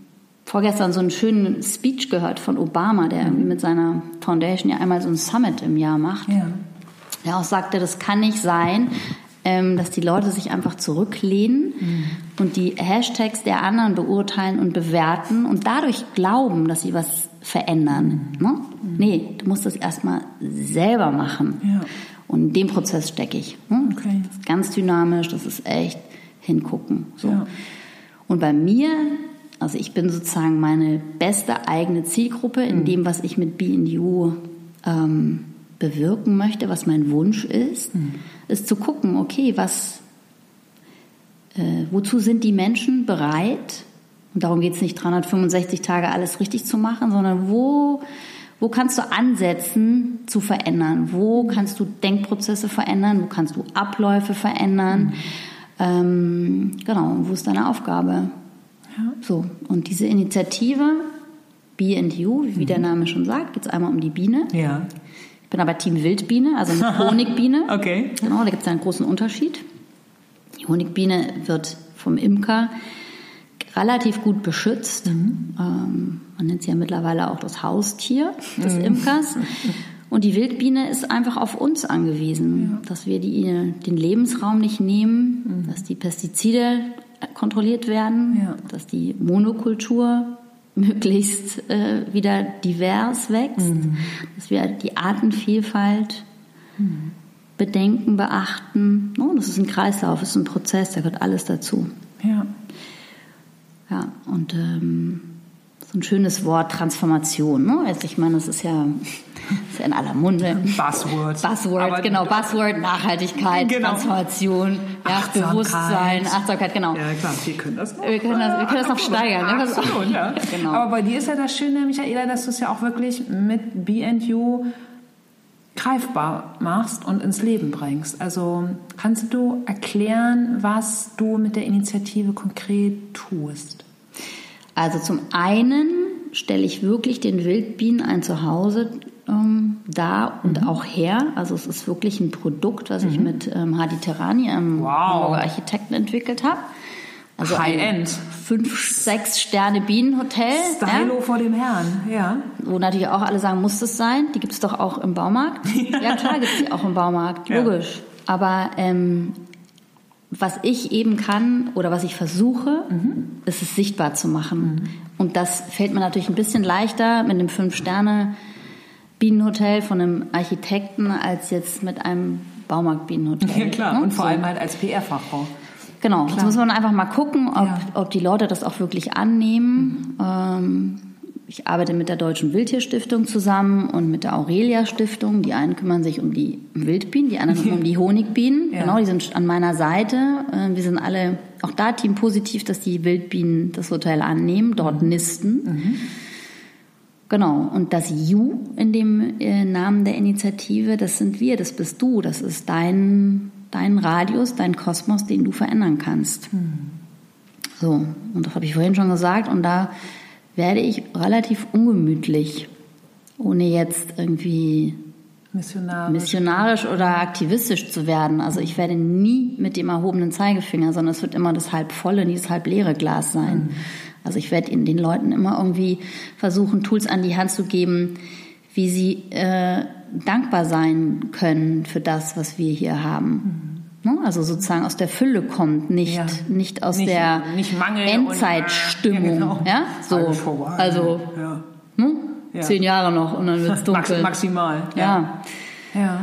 vorgestern so einen schönen Speech gehört von Obama, der mhm. mit seiner Foundation ja einmal so ein Summit im Jahr macht. Ja. Der auch sagte, das kann nicht sein, ähm, dass die Leute sich einfach zurücklehnen mhm. und die Hashtags der anderen beurteilen und bewerten und dadurch glauben, dass sie was verändern. Mhm. Ne? Mhm. Nee, du musst das erstmal selber machen. Ja. Und in dem Prozess stecke ich. Ne? Okay. Das ist ganz dynamisch, das ist echt hingucken. So. Ja. Und bei mir also ich bin sozusagen meine beste eigene Zielgruppe in mhm. dem, was ich mit BNU ähm, bewirken möchte, was mein Wunsch ist, mhm. ist zu gucken, okay, was, äh, wozu sind die Menschen bereit? Und darum geht es nicht 365 Tage alles richtig zu machen, sondern wo, wo kannst du ansetzen zu verändern? Wo kannst du Denkprozesse verändern? Wo kannst du Abläufe verändern? Mhm. Ähm, genau, wo ist deine Aufgabe? Ja. So, und diese Initiative Bee and You, wie mhm. der Name schon sagt, geht es einmal um die Biene. Ja. Ich bin aber Team Wildbiene, also eine Honigbiene. okay. Genau, da gibt es einen großen Unterschied. Die Honigbiene wird vom Imker relativ gut beschützt. Mhm. Ähm, man nennt sie ja mittlerweile auch das Haustier des mhm. Imkers. Und die Wildbiene ist einfach auf uns angewiesen, ja. dass wir die, den Lebensraum nicht nehmen, mhm. dass die Pestizide kontrolliert werden, ja. dass die Monokultur möglichst äh, wieder divers wächst, mhm. dass wir die Artenvielfalt mhm. bedenken, beachten. Oh, das ist ein Kreislauf, das ist ein Prozess, da gehört alles dazu. Ja. Ja, und ähm, so ein schönes Wort Transformation. Ne? Also ich meine, das ist ja ist ja in aller Munde. Buzzword. Buzzword, Aber genau, Buzzword, Nachhaltigkeit, genau. Transformation, ja, Bewusstsein, Achtsamkeit, genau. Ja, klar, wir können das noch, wir können das, wir können das noch steigern. Ne? Absolut, ja. genau. Aber bei dir ist ja das Schöne, Michaela, dass du es ja auch wirklich mit B&U greifbar machst und ins Leben bringst. Also kannst du erklären, was du mit der Initiative konkret tust? Also zum einen stelle ich wirklich den Wildbienen ein Zuhause ähm, da und mhm. auch her. Also es ist wirklich ein Produkt, was mhm. ich mit ähm, Hadi Terani, einem wow. Hamburger Architekten, entwickelt habe. Also High-End. Fünf, sechs Sterne Bienenhotel. Stylo ja? vor dem Herrn, ja. Wo natürlich auch alle sagen, muss das sein? Die gibt es doch auch im Baumarkt. ja, klar gibt es die auch im Baumarkt, logisch. Ja. Aber ähm, was ich eben kann oder was ich versuche, mhm. ist es sichtbar zu machen. Mhm. Und das fällt mir natürlich ein bisschen leichter mit einem Fünf-Sterne- Bienenhotel von einem Architekten als jetzt mit einem Baumarkt-Bienenhotel. Ja, klar. Ne? Und vor so. allem halt als PR-Fachfrau. Genau. Klar. Jetzt muss man einfach mal gucken, ob, ja. ob die Leute das auch wirklich annehmen. Mhm. Ähm, ich arbeite mit der Deutschen Wildtierstiftung zusammen und mit der Aurelia Stiftung. Die einen kümmern sich um die Wildbienen, die anderen um die Honigbienen. Ja. Genau, die sind an meiner Seite. Äh, wir sind alle auch da Team positiv, dass die Wildbienen das Hotel annehmen, dort mhm. nisten. Mhm. Genau, und das You in dem äh, Namen der Initiative, das sind wir, das bist du, das ist dein, dein Radius, dein Kosmos, den du verändern kannst. Mhm. So, und das habe ich vorhin schon gesagt, und da werde ich relativ ungemütlich, ohne jetzt irgendwie missionarisch. missionarisch oder aktivistisch zu werden. Also ich werde nie mit dem erhobenen Zeigefinger, sondern es wird immer das halb volle, nie das halb leere Glas sein. Mhm. Also ich werde den Leuten immer irgendwie versuchen, Tools an die Hand zu geben, wie sie äh, dankbar sein können für das, was wir hier haben. Ne? also sozusagen aus der Fülle kommt, nicht, Ja. nicht aus Nicht- der nicht Endzeitstimmung. und, ja, genau. ja, so. Vorbei. Also Ja. ne? Zehn Jahre noch und dann wird es dunkel. maximal. Ja. Ja.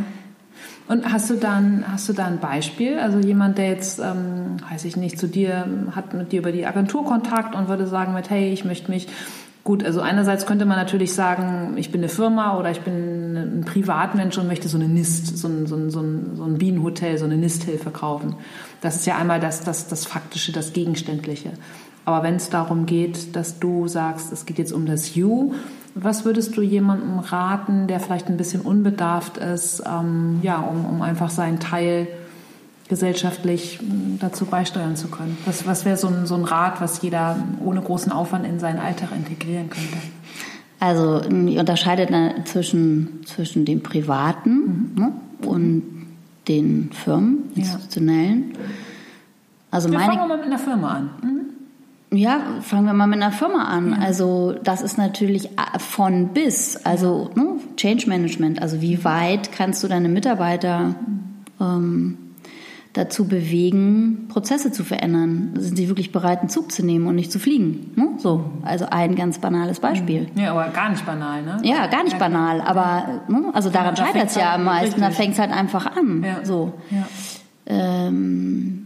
Und hast du dann, hast du da ein Beispiel? Also jemand, der jetzt, ähm, weiß ich nicht, zu dir hat mit dir über die Agentur Kontakt und würde sagen mit, hey, ich möchte mich Gut, also einerseits könnte man natürlich sagen, ich bin eine Firma oder ich bin ein Privatmensch und möchte so eine NIST, so ein, so ein, so ein, so ein Bienenhotel, so eine NIST-Hilfe kaufen. Das ist ja einmal das, das, das Faktische, das Gegenständliche. Aber wenn es darum geht, dass du sagst, es geht jetzt um das You, was würdest du jemandem raten, der vielleicht ein bisschen unbedarft ist, ähm, ja, um, um einfach seinen Teil gesellschaftlich dazu beisteuern zu können? Was, was wäre so ein, so ein Rat, was jeder ohne großen Aufwand in seinen Alltag integrieren könnte? Also ihr unterscheidet zwischen, zwischen dem Privaten ne, und den Firmen, Ja. institutionellen. Also Wir meine fangen wir mal mit einer Firma an. Mhm. Ja, fangen wir mal mit einer Firma an. Also das ist natürlich a- von bis. Also ne, Change Management. Also wie weit kannst du deine Mitarbeiter ähm, dazu bewegen, Prozesse zu verändern? Sind sie wirklich bereit, einen Zug zu nehmen und nicht zu fliegen? Ne? So, also ein ganz banales Beispiel. Ja, aber gar nicht banal, ne? Ja, gar nicht banal, aber ne, also daran da scheitert es ja halt am meisten. Da fängt es halt einfach an. Ja. So. Ja. Ähm,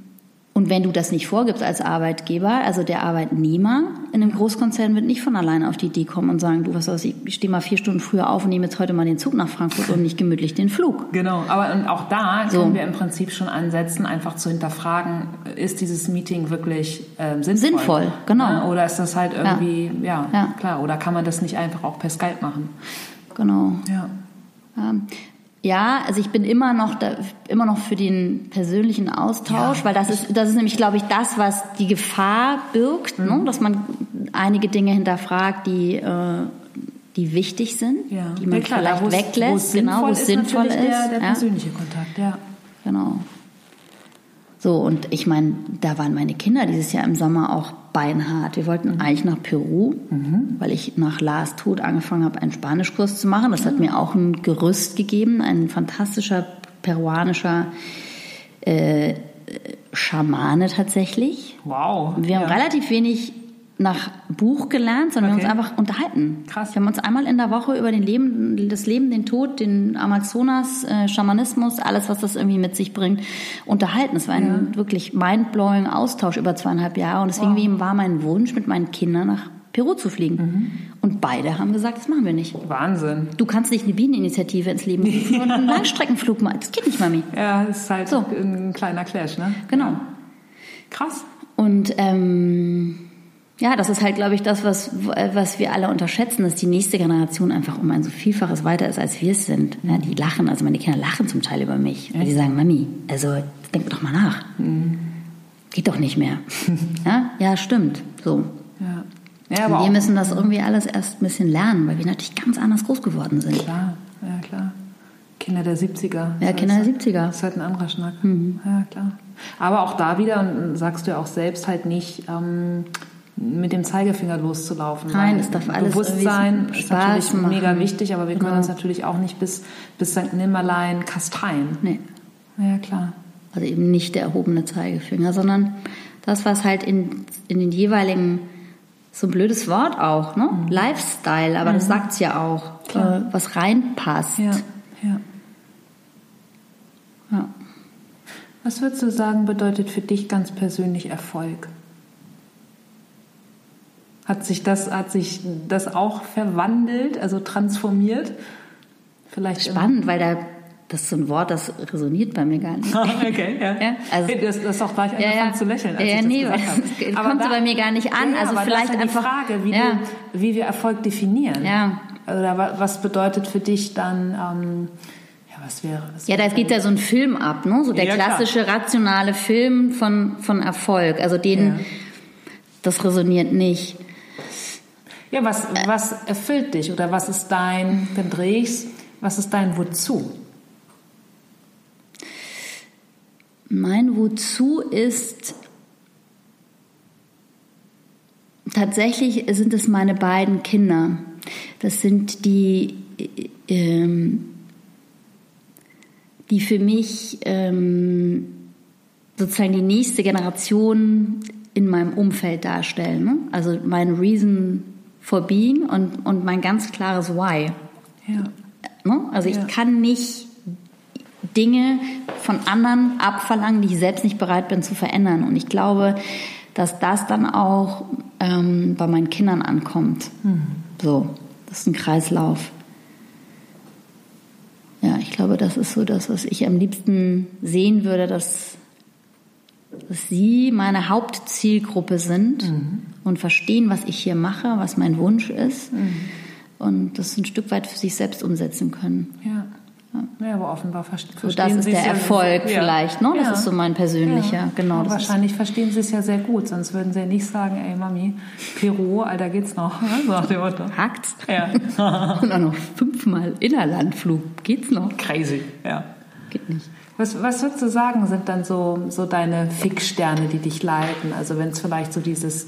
und wenn du das nicht vorgibst als Arbeitgeber, also der Arbeitnehmer in einem Großkonzern wird nicht von alleine auf die Idee kommen und sagen, du, was weiß ich, ich stehe mal vier Stunden früher auf und nehme jetzt heute mal den Zug nach Frankfurt und nicht gemütlich den Flug. Genau, aber und auch da So. können wir im Prinzip schon ansetzen, einfach zu hinterfragen, ist dieses Meeting wirklich ähm, sinnvoll? Sinnvoll, genau. Ne? Oder ist das halt irgendwie, ja. Ja. klar, oder kann man das nicht einfach auch per Skype machen? Genau. Ja. Ja, also ich bin immer noch da, immer noch für den persönlichen Austausch, Ja. weil das ist das ist nämlich glaube ich das, was die Gefahr birgt, Mhm. ne? dass man einige Dinge hinterfragt, die äh, die wichtig sind, Ja. die man ja, klar, vielleicht da, wo es- weglässt, wo es genau, wo es sinnvoll ist. Der, der persönliche Kontakt, ja. Genau. So, und ich meine, da waren meine Kinder dieses Jahr im Sommer auch beinhart. Wir wollten eigentlich nach Peru, weil ich nach Lars Tod angefangen habe, einen Spanischkurs zu machen. Das hat mir auch ein Gerüst gegeben, ein fantastischer peruanischer äh, Schamane tatsächlich. Wow. Wir haben ja. relativ wenig nach Buch gelernt, sondern Okay. wir haben uns einfach unterhalten. Krass. Wir haben uns einmal in der Woche über den Leben, das Leben, den Tod, den Amazonas, äh, Schamanismus, alles, was das irgendwie mit sich bringt, unterhalten. Es war ein wirklich mindblowing Austausch über zweieinhalb Jahre und deswegen Wow. war mein Wunsch, mit meinen Kindern nach Peru zu fliegen. Und beide haben gesagt, das machen wir nicht. Wahnsinn. Du kannst nicht eine Bieneninitiative ins Leben rufen und einen Langstreckenflug machen. Das geht nicht, Mami. Ja, das ist halt So. ein kleiner Clash, ne? Genau. Krass. Und ähm, ja, das ist halt, glaube ich, das, was, was wir alle unterschätzen, dass die nächste Generation einfach um ein so Vielfaches weiter ist, als wir es sind. Ja, die lachen, also meine Kinder lachen zum Teil über mich. Weil die sagen, Mami, also denk doch mal nach. Geht doch nicht mehr. ja? ja, stimmt. So. Ja. Ja, wir müssen das irgendwie alles erst ein bisschen lernen, weil wir natürlich ganz anders groß geworden sind. klar, ja klar. Kinder der 70er. Ja, Kinder der 70er. Das ist halt ein anderer Schnack. Ja, klar. Aber auch da wieder, und sagst du ja auch selbst, halt nicht ähm, mit dem Zeigefinger loszulaufen. Nein, es darf alles Bewusstsein ist natürlich mega machen. wichtig, aber wir können Genau. uns natürlich auch nicht bis, bis St. Nimmerlein kasteien. Nee. Ja, klar. Also eben nicht der erhobene Zeigefinger, sondern das, was halt in, in den jeweiligen, so ein blödes Wort auch, ne? Lifestyle, aber das sagt's ja auch, äh, was reinpasst. Ja, ja. Ja. Was würdest du sagen, bedeutet für dich ganz persönlich Erfolg? Hat sich das, hat sich das auch verwandelt, also transformiert? Vielleicht Spannend, weil da, das ist so ein Wort, das resoniert bei mir gar nicht. okay, ja. Ja, also- das, das ist auch gleich angefangen zu lächeln, als ja, ich das nee, gesagt habe. das kommt so bei mir gar nicht an. Ja, also aber vielleicht das ist ja einfach die Frage, wie, ja. du, wie wir Erfolg definieren. Ja. Oder wa- was bedeutet für dich dann, ähm, ja, was wäre was Ja, da geht ja so ein Film ab, ne? So der Ja, klar. klassische rationale Film von, von Erfolg. Also den, Ja. das resoniert nicht. Ja, was, was erfüllt dich oder was ist dein, dann dreh ich's, was ist dein Wozu? Mein Wozu ist tatsächlich sind es meine beiden Kinder. Das sind die, äh, ähm, die für mich ähm, sozusagen die nächste Generation in meinem Umfeld darstellen. Ne? Also mein Reason for Being und, und mein ganz klares Why. Ja. Ne? Also ich Ja. kann nicht Dinge von anderen abverlangen, die ich selbst nicht bereit bin zu verändern. Und ich glaube, dass das dann auch ähm, bei meinen Kindern ankommt. So, das ist ein Kreislauf. Ja, ich glaube, das ist so das, was ich am liebsten sehen würde, dass sie meine Hauptzielgruppe sind und verstehen, was ich hier mache, was mein Wunsch ist und das ein Stück weit für sich selbst umsetzen können. Ja. Ja, aber offenbar ver So, verstehen das ist Sie der ja Erfolg sehr- vielleicht, ne? Das Ja. ist so mein persönlicher, Ja. genau. Das ist, wahrscheinlich verstehen Sie es ja sehr gut, sonst würden Sie ja nicht sagen, ey Mami, Peru, Alter, geht's noch, ne? hackt's. Ja. Und auch noch fünfmal Innerlandflug. Geht's noch? Crazy, ja. Geht nicht. Was, was würdest du sagen, sind dann so, so deine Fixsterne, die dich leiten? Also wenn es vielleicht so dieses,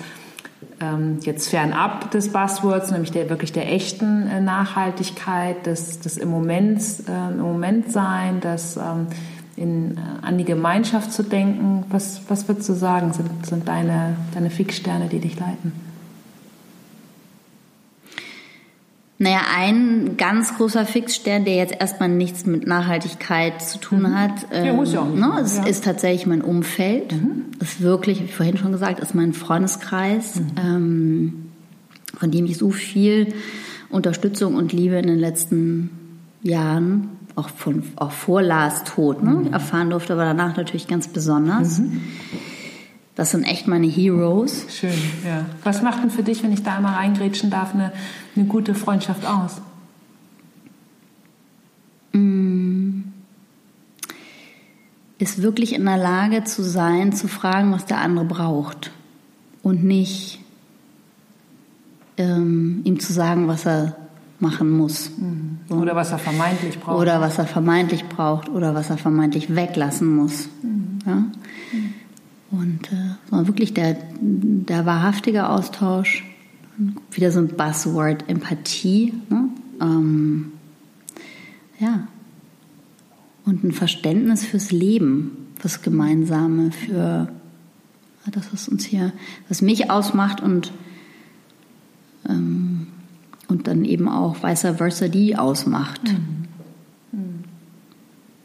ähm, jetzt fernab des Buzzwords, nämlich der wirklich der echten äh, Nachhaltigkeit, des, des im Moment, äh, im Moment sein, das ähm, in, äh, an die Gemeinschaft zu denken. Was, was würdest du sagen, sind, sind deine, deine Fixsterne, die dich leiten? Naja, ein ganz großer Fixstern, der jetzt erstmal nichts mit Nachhaltigkeit zu tun hat, Mhm. Ja, muss ja auch ne, ist, Ja. Mhm. ist tatsächlich mein Umfeld. Ist wirklich, wie vorhin schon gesagt, ist mein Freundeskreis, Mhm. ähm, von dem ich so viel Unterstützung und Liebe in den letzten Jahren, auch, von, auch vor Lars Tod, ne, Mhm. erfahren durfte, aber danach natürlich ganz besonders. Das sind echt meine Heroes. Schön, ja. Was macht denn für dich, wenn ich da einmal reingrätschen darf, eine, eine gute Freundschaft aus? ist wirklich in der Lage zu sein, zu fragen, was der andere braucht. Und nicht ähm, ihm zu sagen, was er machen muss. Oder was er vermeintlich braucht. Oder was er vermeintlich braucht oder was er vermeintlich weglassen muss. Ja? Und äh, sondern wirklich der, der wahrhaftige Austausch, wieder so ein Buzzword, Empathie. Ne? Ähm, ja. Und ein Verständnis fürs Leben, fürs Gemeinsame, für ja, das, was uns hier, was mich ausmacht und ähm, und dann eben auch vice versa die ausmacht.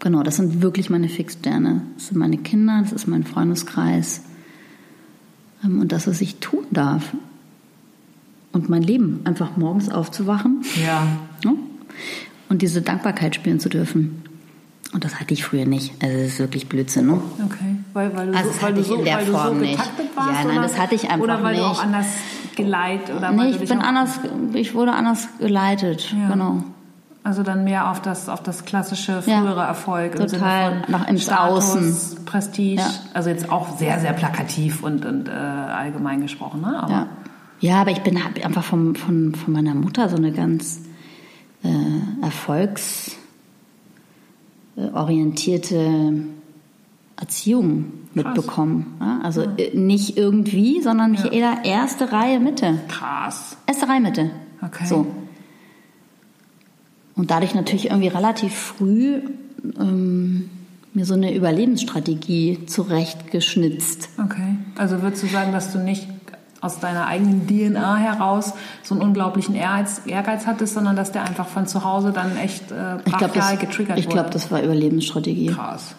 Genau, das sind wirklich meine Fixsterne. Das sind meine Kinder, das ist mein Freundeskreis ähm, und das, was ich tun darf. Und mein Leben, einfach morgens aufzuwachen Ja. und diese Dankbarkeit spüren zu dürfen. Und das hatte ich früher nicht. Also das ist wirklich Blödsinn. Ne? Okay. Weil, weil du Also so, weil du so, in der weil du Form so nicht. getaktet warst? Ja, nein, oder? das hatte ich einfach Oder weil du auch nicht. anders geleitet oder Nee, ich bin anders, ich wurde anders geleitet. Ja. Genau. Also dann mehr auf das, auf das klassische Ja, frühere Erfolg im total. Sinne von Nach- ins Status, Außen. Prestige. Ja. Also jetzt auch sehr, sehr plakativ und, und äh, allgemein gesprochen. Ne? Aber Ja. ja, aber ich bin einfach vom, von, von meiner Mutter so eine ganz äh, erfolgsorientierte Erziehung mitbekommen. Ja? Also äh, nicht irgendwie, sondern Michaela, erste Reihe Mitte. krass. Erste Reihe Mitte. Okay. So. Und dadurch natürlich irgendwie relativ früh ähm, mir so eine Überlebensstrategie zurechtgeschnitzt. Okay. Also würdest du sagen, dass du nicht aus deiner eigenen DNA heraus so einen unglaublichen Ehrgeiz, Ehrgeiz hattest, sondern dass der einfach von zu Hause dann echt äh, Ich glaube, brachial das, getriggert ich wurde? glaub, das war Überlebensstrategie. krass.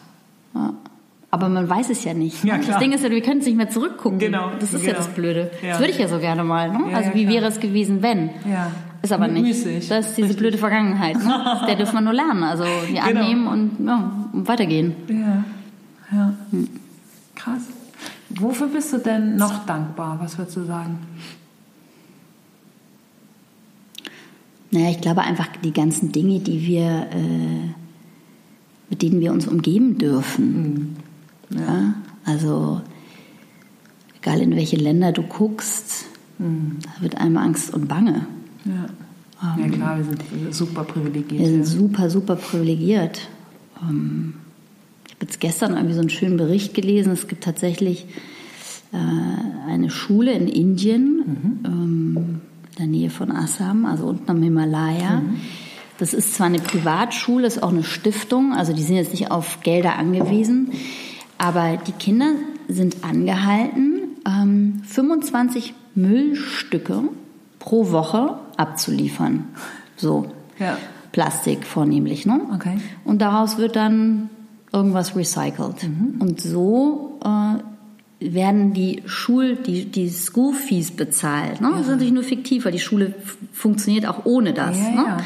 Ja. Aber man weiß es ja nicht. Ja, ne? klar. Das Ding ist ja, wir können es nicht mehr zurückgucken. Genau, Das ist ja genau. das Blöde. Ja. Das würde ich ja so gerne mal. Ne? Ja, also ja, wie wäre es gewesen, wenn? Ja. Ist aber nicht. Müßig. Das ist diese blöde Vergangenheit. Ne? Der dürfen wir nur lernen. Also die Genau. annehmen und ja, weitergehen. Ja, ja. Krass. Wofür bist du denn noch dankbar? Was würdest du sagen? Naja, ich glaube einfach die ganzen Dinge, die wir, äh, mit denen wir uns umgeben dürfen. Ja. Also egal in welche Länder du guckst, da wird einem Angst und Bange. Ja. ja klar, wir sind super privilegiert. Wir sind super, super privilegiert. Ähm, Ich habe jetzt gestern irgendwie so einen schönen Bericht gelesen. Es gibt tatsächlich äh, eine Schule in Indien, ähm, in der Nähe von Assam, also unten am Himalaya. Das ist zwar eine Privatschule, ist auch eine Stiftung, also die sind jetzt nicht auf Gelder angewiesen, Aber die Kinder sind angehalten, ähm, 25 Müllstücke pro Woche abzuliefern. So. Ja. Plastik vornehmlich, ne? Okay. Und daraus wird dann irgendwas recycelt. Und so äh, werden die Schul, die, die School Fees bezahlt. Ne? Das ist natürlich nur fiktiv, weil die Schule funktioniert auch ohne das. Ja, ne? ja.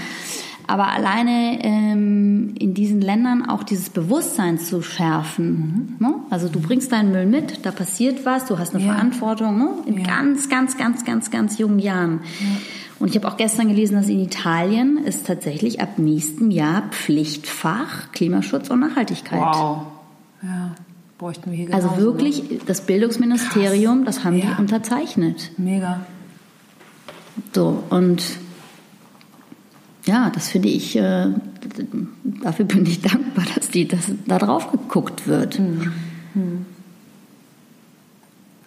Aber alleine ähm, in diesen Ländern auch dieses Bewusstsein zu schärfen. Ne? Also du bringst deinen Müll mit, da passiert was, du hast eine Ja. Verantwortung ne? in Ja. ganz, ganz, ganz, ganz, ganz jungen Jahren. Und ich habe auch gestern gelesen, dass in Italien ist tatsächlich ab nächstem Jahr Pflichtfach Klimaschutz und Nachhaltigkeit. Wow. Ja. Bräuchten wir hier Also genauso, wirklich, das Bildungsministerium, das haben Ja. die unterzeichnet. Ne? Mega. So, und ja, das finde ich, äh, dafür bin ich dankbar, dass, die, dass da drauf geguckt wird.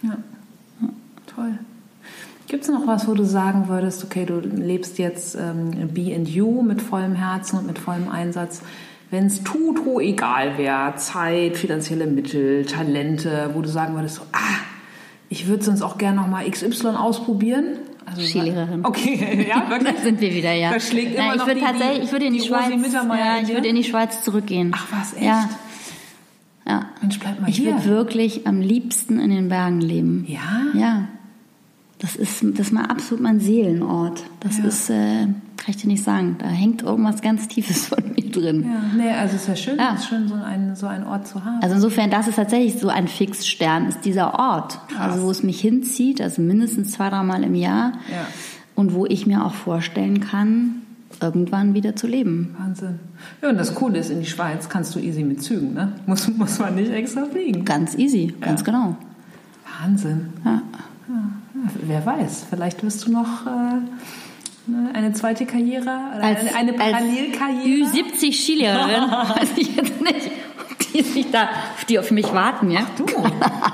Ja. Gibt es noch was, wo du sagen würdest, okay, du lebst jetzt ähm, Be and You mit vollem Herzen und mit vollem Einsatz. Wenn es tuto egal wäre, Zeit, finanzielle Mittel, Talente, wo du sagen würdest, so, ah, ich würde sonst auch gerne noch mal XY ausprobieren. Also, Skilehrerin. Okay, ja, wirklich. Da sind wir wieder, ja. Da schlägt immer ja, ich noch würde die- tatsächlich, ich würde in die, die Schweiz, ja, ich dir? würde in die Schweiz zurückgehen. Ach was, echt? Ja. ja. Mensch, bleib mal Ich hier. würde wirklich am liebsten in den Bergen leben. Ja? Ja. Das ist, das ist mal absolut mein Seelenort. Das Ja. ist, äh, kann ich dir nicht sagen. Da hängt irgendwas ganz Tiefes von mir drin. Ja, nee, also es ist ja schön, Ja. ist schön so einen, so einen Ort zu haben. Also insofern, das ist tatsächlich so ein Fixstern, ist dieser Ort. Also wo es mich hinzieht, also mindestens zwei, dreimal im Jahr. Ja. Und wo ich mir auch vorstellen kann, irgendwann wieder zu leben. Wahnsinn. Ja, und das Coole ist, in die Schweiz kannst du easy mit Zügen, ne? Muss, muss man nicht extra fliegen. Ganz easy, ganz genau. Wahnsinn. Ja. Wer weiß, vielleicht wirst du noch äh, ne, eine zweite Karriere, oder Als, eine, eine Parallelkarriere. Als Ü70-Skilehrerin weiß ich jetzt nicht, die sich da, die auf mich warten, ja? Du,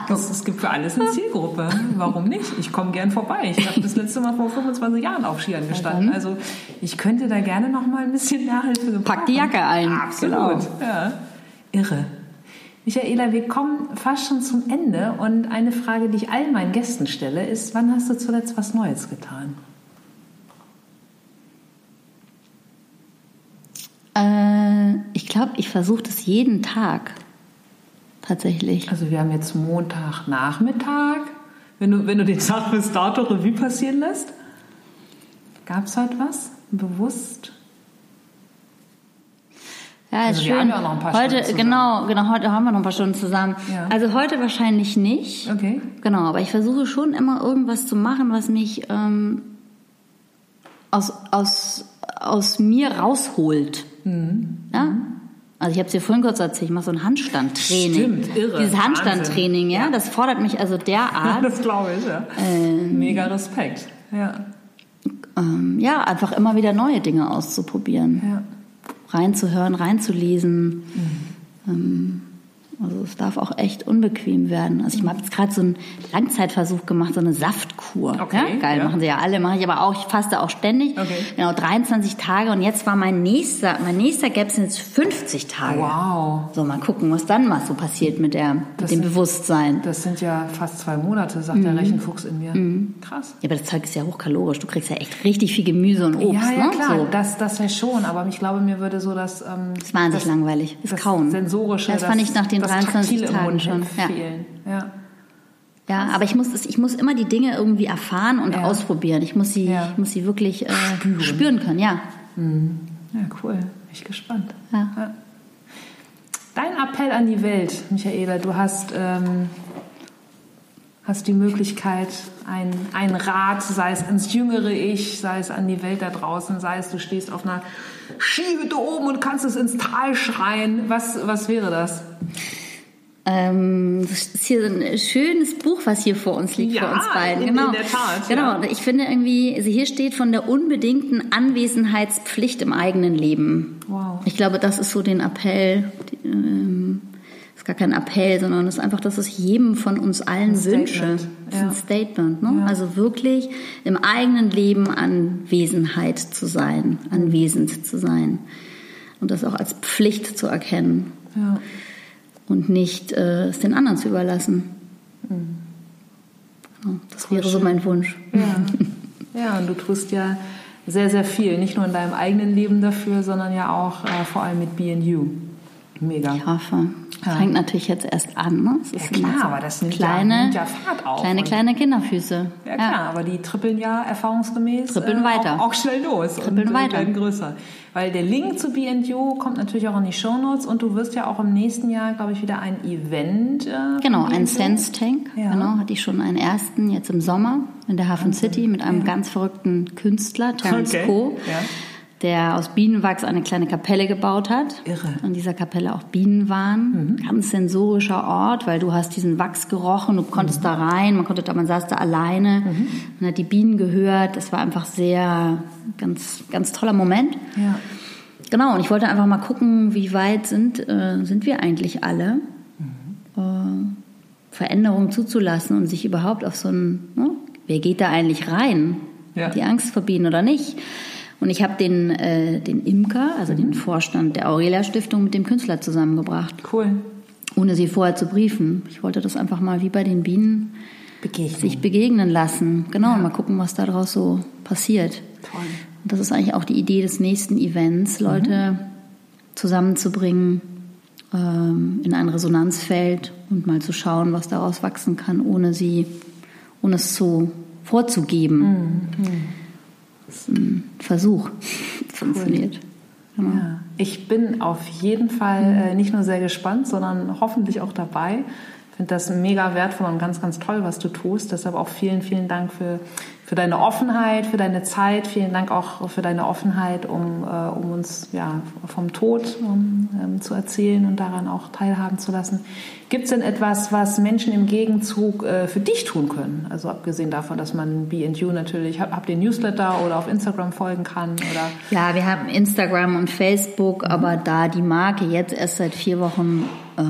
das, es gibt für alles eine Zielgruppe. Warum nicht? Ich komme gern vorbei. Ich habe das letzte Mal vor 25 Jahren auf Skiern gestanden. Also ich könnte da gerne noch mal ein bisschen Nachhilfe gebrauchen. Pack die Jacke ein. Absolut. Genau. Ja. Irre. Michaela, wir kommen fast schon zum Ende und eine Frage, die ich all meinen Gästen stelle, ist, wann hast du zuletzt was Neues getan? Äh, ich glaube, ich versuche das jeden Tag. Tatsächlich. Also wir haben jetzt Montagnachmittag. Wenn du, wenn du den Tag bis dato Revue passieren lässt, gab es heute was? Bewusst? Ja, ist Also wir schön. haben ja auch noch ein paar heute, Stunden genau, genau, heute haben wir noch ein paar Stunden zusammen. Ja. Also heute wahrscheinlich nicht. Okay. Genau, aber ich versuche schon immer irgendwas zu machen, was mich ähm, aus, aus, aus mir rausholt. Mhm. Ja? Also ich habe es dir vorhin kurz erzählt, ich mache so ein Handstandtraining. Stimmt, irre. Dieses. Handstandtraining, ja, Ja. das fordert mich also derart. Das glaube ich, ja. Ähm. Mega Respekt. Ja. ähm, ja, einfach immer wieder neue Dinge auszuprobieren. ja. Reinzuhören, reinzulesen. Mhm. Ähm, also es darf auch echt unbequem werden. Also ich habe jetzt gerade so einen Langzeitversuch gemacht, so eine Saftkur. Okay, ja? Geil, ja. machen sie ja alle, mache ich aber auch, ich faste auch ständig. Okay. Genau, 23 Tage und jetzt war mein nächster, mein nächster Gap sind jetzt 50 Tage. Wow. So, mal gucken, was dann mal so passiert mit, der, mit Das dem sind- Bewusstsein. Das sind ja fast zwei Monate, sagt Mhm. der Rechenfuchs in mir. Krass. Ja, aber das Zeug ist ja hochkalorisch. Du kriegst ja echt richtig viel Gemüse und Obst. ja, ja, ne? klar, So. das, das ja schon, aber ich glaube, mir würde so das... Ähm, Das ist wahnsinnig das, langweilig. Das, das Kauen. Sensorische, Das fand ich nach den das 23 Taktile im Tagen Mund schon. Ja. fehlen. Ja. Ja, aber ich muss, es- ich muss immer die Dinge irgendwie erfahren und Ja. ausprobieren. Ich muss sie, Ja. ich muss sie wirklich äh, spüren. können, ja. ja, cool. Bin ich gespannt. Ja. Dein Appell an die Welt, Michaela, du hast, ähm, hast die Möglichkeit, ein, ein Rat, sei es ins jüngere Ich, sei es an die Welt da draußen, sei es du stehst auf einer Skihütte oben und kannst es ins Tal schreien. Was, was wäre das? Ähm, das ist hier ein schönes Buch, was hier vor uns liegt, Ja, vor uns beiden. in- genau. in der Tat, Genau. ja. Ich finde irgendwie, also hier steht von der unbedingten Anwesenheitspflicht im eigenen Leben. Wow. Ich glaube, das ist so den Appell. Die, ähm, gar kein Appell, sondern es ist einfach, dass ich jedem von uns allen Ein wünsche. Statement, Das ist ein Statement. Ne? Ja. Also wirklich im eigenen Leben Anwesenheit zu sein, anwesend zu sein und das auch als Pflicht zu erkennen. Ja. und nicht äh, es den anderen zu überlassen. Mhm. Genau, das Voll wäre so mein Wunsch. Ja. ja, und du tust ja sehr, sehr viel, nicht nur in deinem eigenen Leben dafür, sondern ja auch äh, vor allem mit BU. Mega. Ich hoffe. Ja. Fängt natürlich jetzt erst an. Ne? Das ja klar, aber das nimmt kleine, ja, nimmt ja Fahrt auf. Kleine, kleine Kinderfüße. Ja klar, ja. aber die trippeln ja erfahrungsgemäß trippeln äh, weiter. Auch, auch, schnell los trippeln und weiter. werden größer. Weil der Link zu B&U kommt natürlich auch in die Shownotes und du wirst ja auch im nächsten Jahr, glaube ich, wieder ein Event. Äh, genau, ein Sense Tank. Ja. Genau, hatte ich schon einen ersten jetzt im Sommer in der Hafen City mit einem ganz verrückten Künstler, Terence okay. Co. Ja der aus Bienenwachs eine kleine Kapelle gebaut hat. Irre. In dieser Kapelle auch Bienen waren. Mhm. Ganz sensorischer Ort, weil du hast diesen Wachs gerochen, du konntest mhm. da rein, man konnte da, man saß da alleine, mhm. man hat die Bienen gehört. Das war einfach sehr, ganz, ganz toller Moment. Ja. Genau, und ich wollte einfach mal gucken, wie weit sind, äh, sind wir eigentlich alle, mhm. äh, Veränderungen zuzulassen und sich überhaupt auf so ein, ne, wer geht da eigentlich rein? Ja. Die Angst verbieten oder nicht? Und ich habe den, äh, den Imker, also mhm. den Vorstand der Aurelia Stiftung, mit dem Künstler zusammengebracht. Cool. Ohne sie vorher zu briefen. Ich wollte das einfach mal wie bei den Bienen begegnen. sich begegnen lassen. Genau, ja. und mal gucken, was daraus so passiert. Toll. Und das ist eigentlich auch die Idee des nächsten Events, Leute mhm. zusammenzubringen ähm, in ein Resonanzfeld und mal zu schauen, was daraus wachsen kann, ohne sie, ohne es so vorzugeben. Mhm. Das ist ein Versuch. Funktioniert. Genau. Ja. Ich bin auf jeden Fall äh, nicht nur sehr gespannt, sondern hoffentlich auch dabei. Finde das mega wertvoll und ganz, ganz toll, was du tust. Deshalb auch vielen, vielen Dank für für deine Offenheit, für deine Zeit. Vielen Dank auch für deine Offenheit, um, äh, um uns ja, vom Tod um, ähm, zu erzählen und daran auch teilhaben zu lassen. Gibt es denn etwas, was Menschen im Gegenzug äh, für dich tun können? Also abgesehen davon, dass man B&U natürlich, hab, habt ihr Newsletter oder auf Instagram folgen kann? Oder? Ja, wir haben Instagram und Facebook, aber da die Marke jetzt erst seit vier Wochen äh,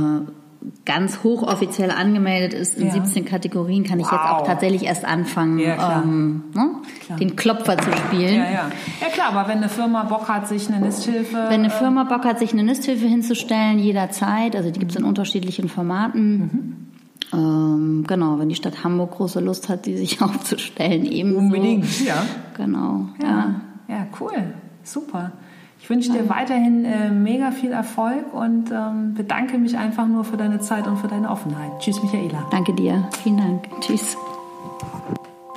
ganz hochoffiziell angemeldet ist in ja. 17 Kategorien, kann ich wow. jetzt auch tatsächlich erst anfangen, ja, ähm, ne? den Klopfer zu spielen. Ja, ja. ja klar, aber wenn eine Firma Bock hat, sich eine Nisthilfe... Wenn eine Firma Bock hat, sich eine Nisthilfe hinzustellen, jederzeit, also die gibt es in unterschiedlichen Formaten. Mhm. Ähm, genau, wenn die Stadt Hamburg große Lust hat, die sich aufzustellen, eben Unbedingt, ja. Genau, ja. Ja, cool, super. Ich wünsche dir weiterhin äh, mega viel Erfolg und ähm, bedanke mich einfach nur für deine Zeit und für deine Offenheit. Tschüss, Michaela. Danke dir. Vielen Dank. Tschüss.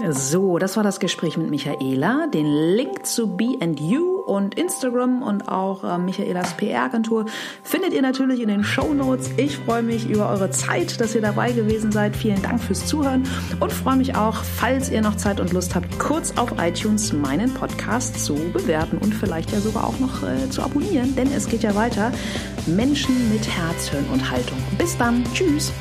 So, das war das Gespräch mit Michaela. Den Link zu B&U und Instagram und auch äh, Michaelas PR-Agentur findet ihr natürlich in den Show Notes. Ich freue mich über eure Zeit, dass ihr dabei gewesen seid. Vielen Dank fürs Zuhören und freue mich auch, falls ihr noch Zeit und Lust habt, kurz auf iTunes meinen Podcast zu bewerten und vielleicht ja sogar auch noch äh, zu abonnieren, denn es geht ja weiter. Menschen mit Herz, Hirn und Haltung. Bis dann. Tschüss.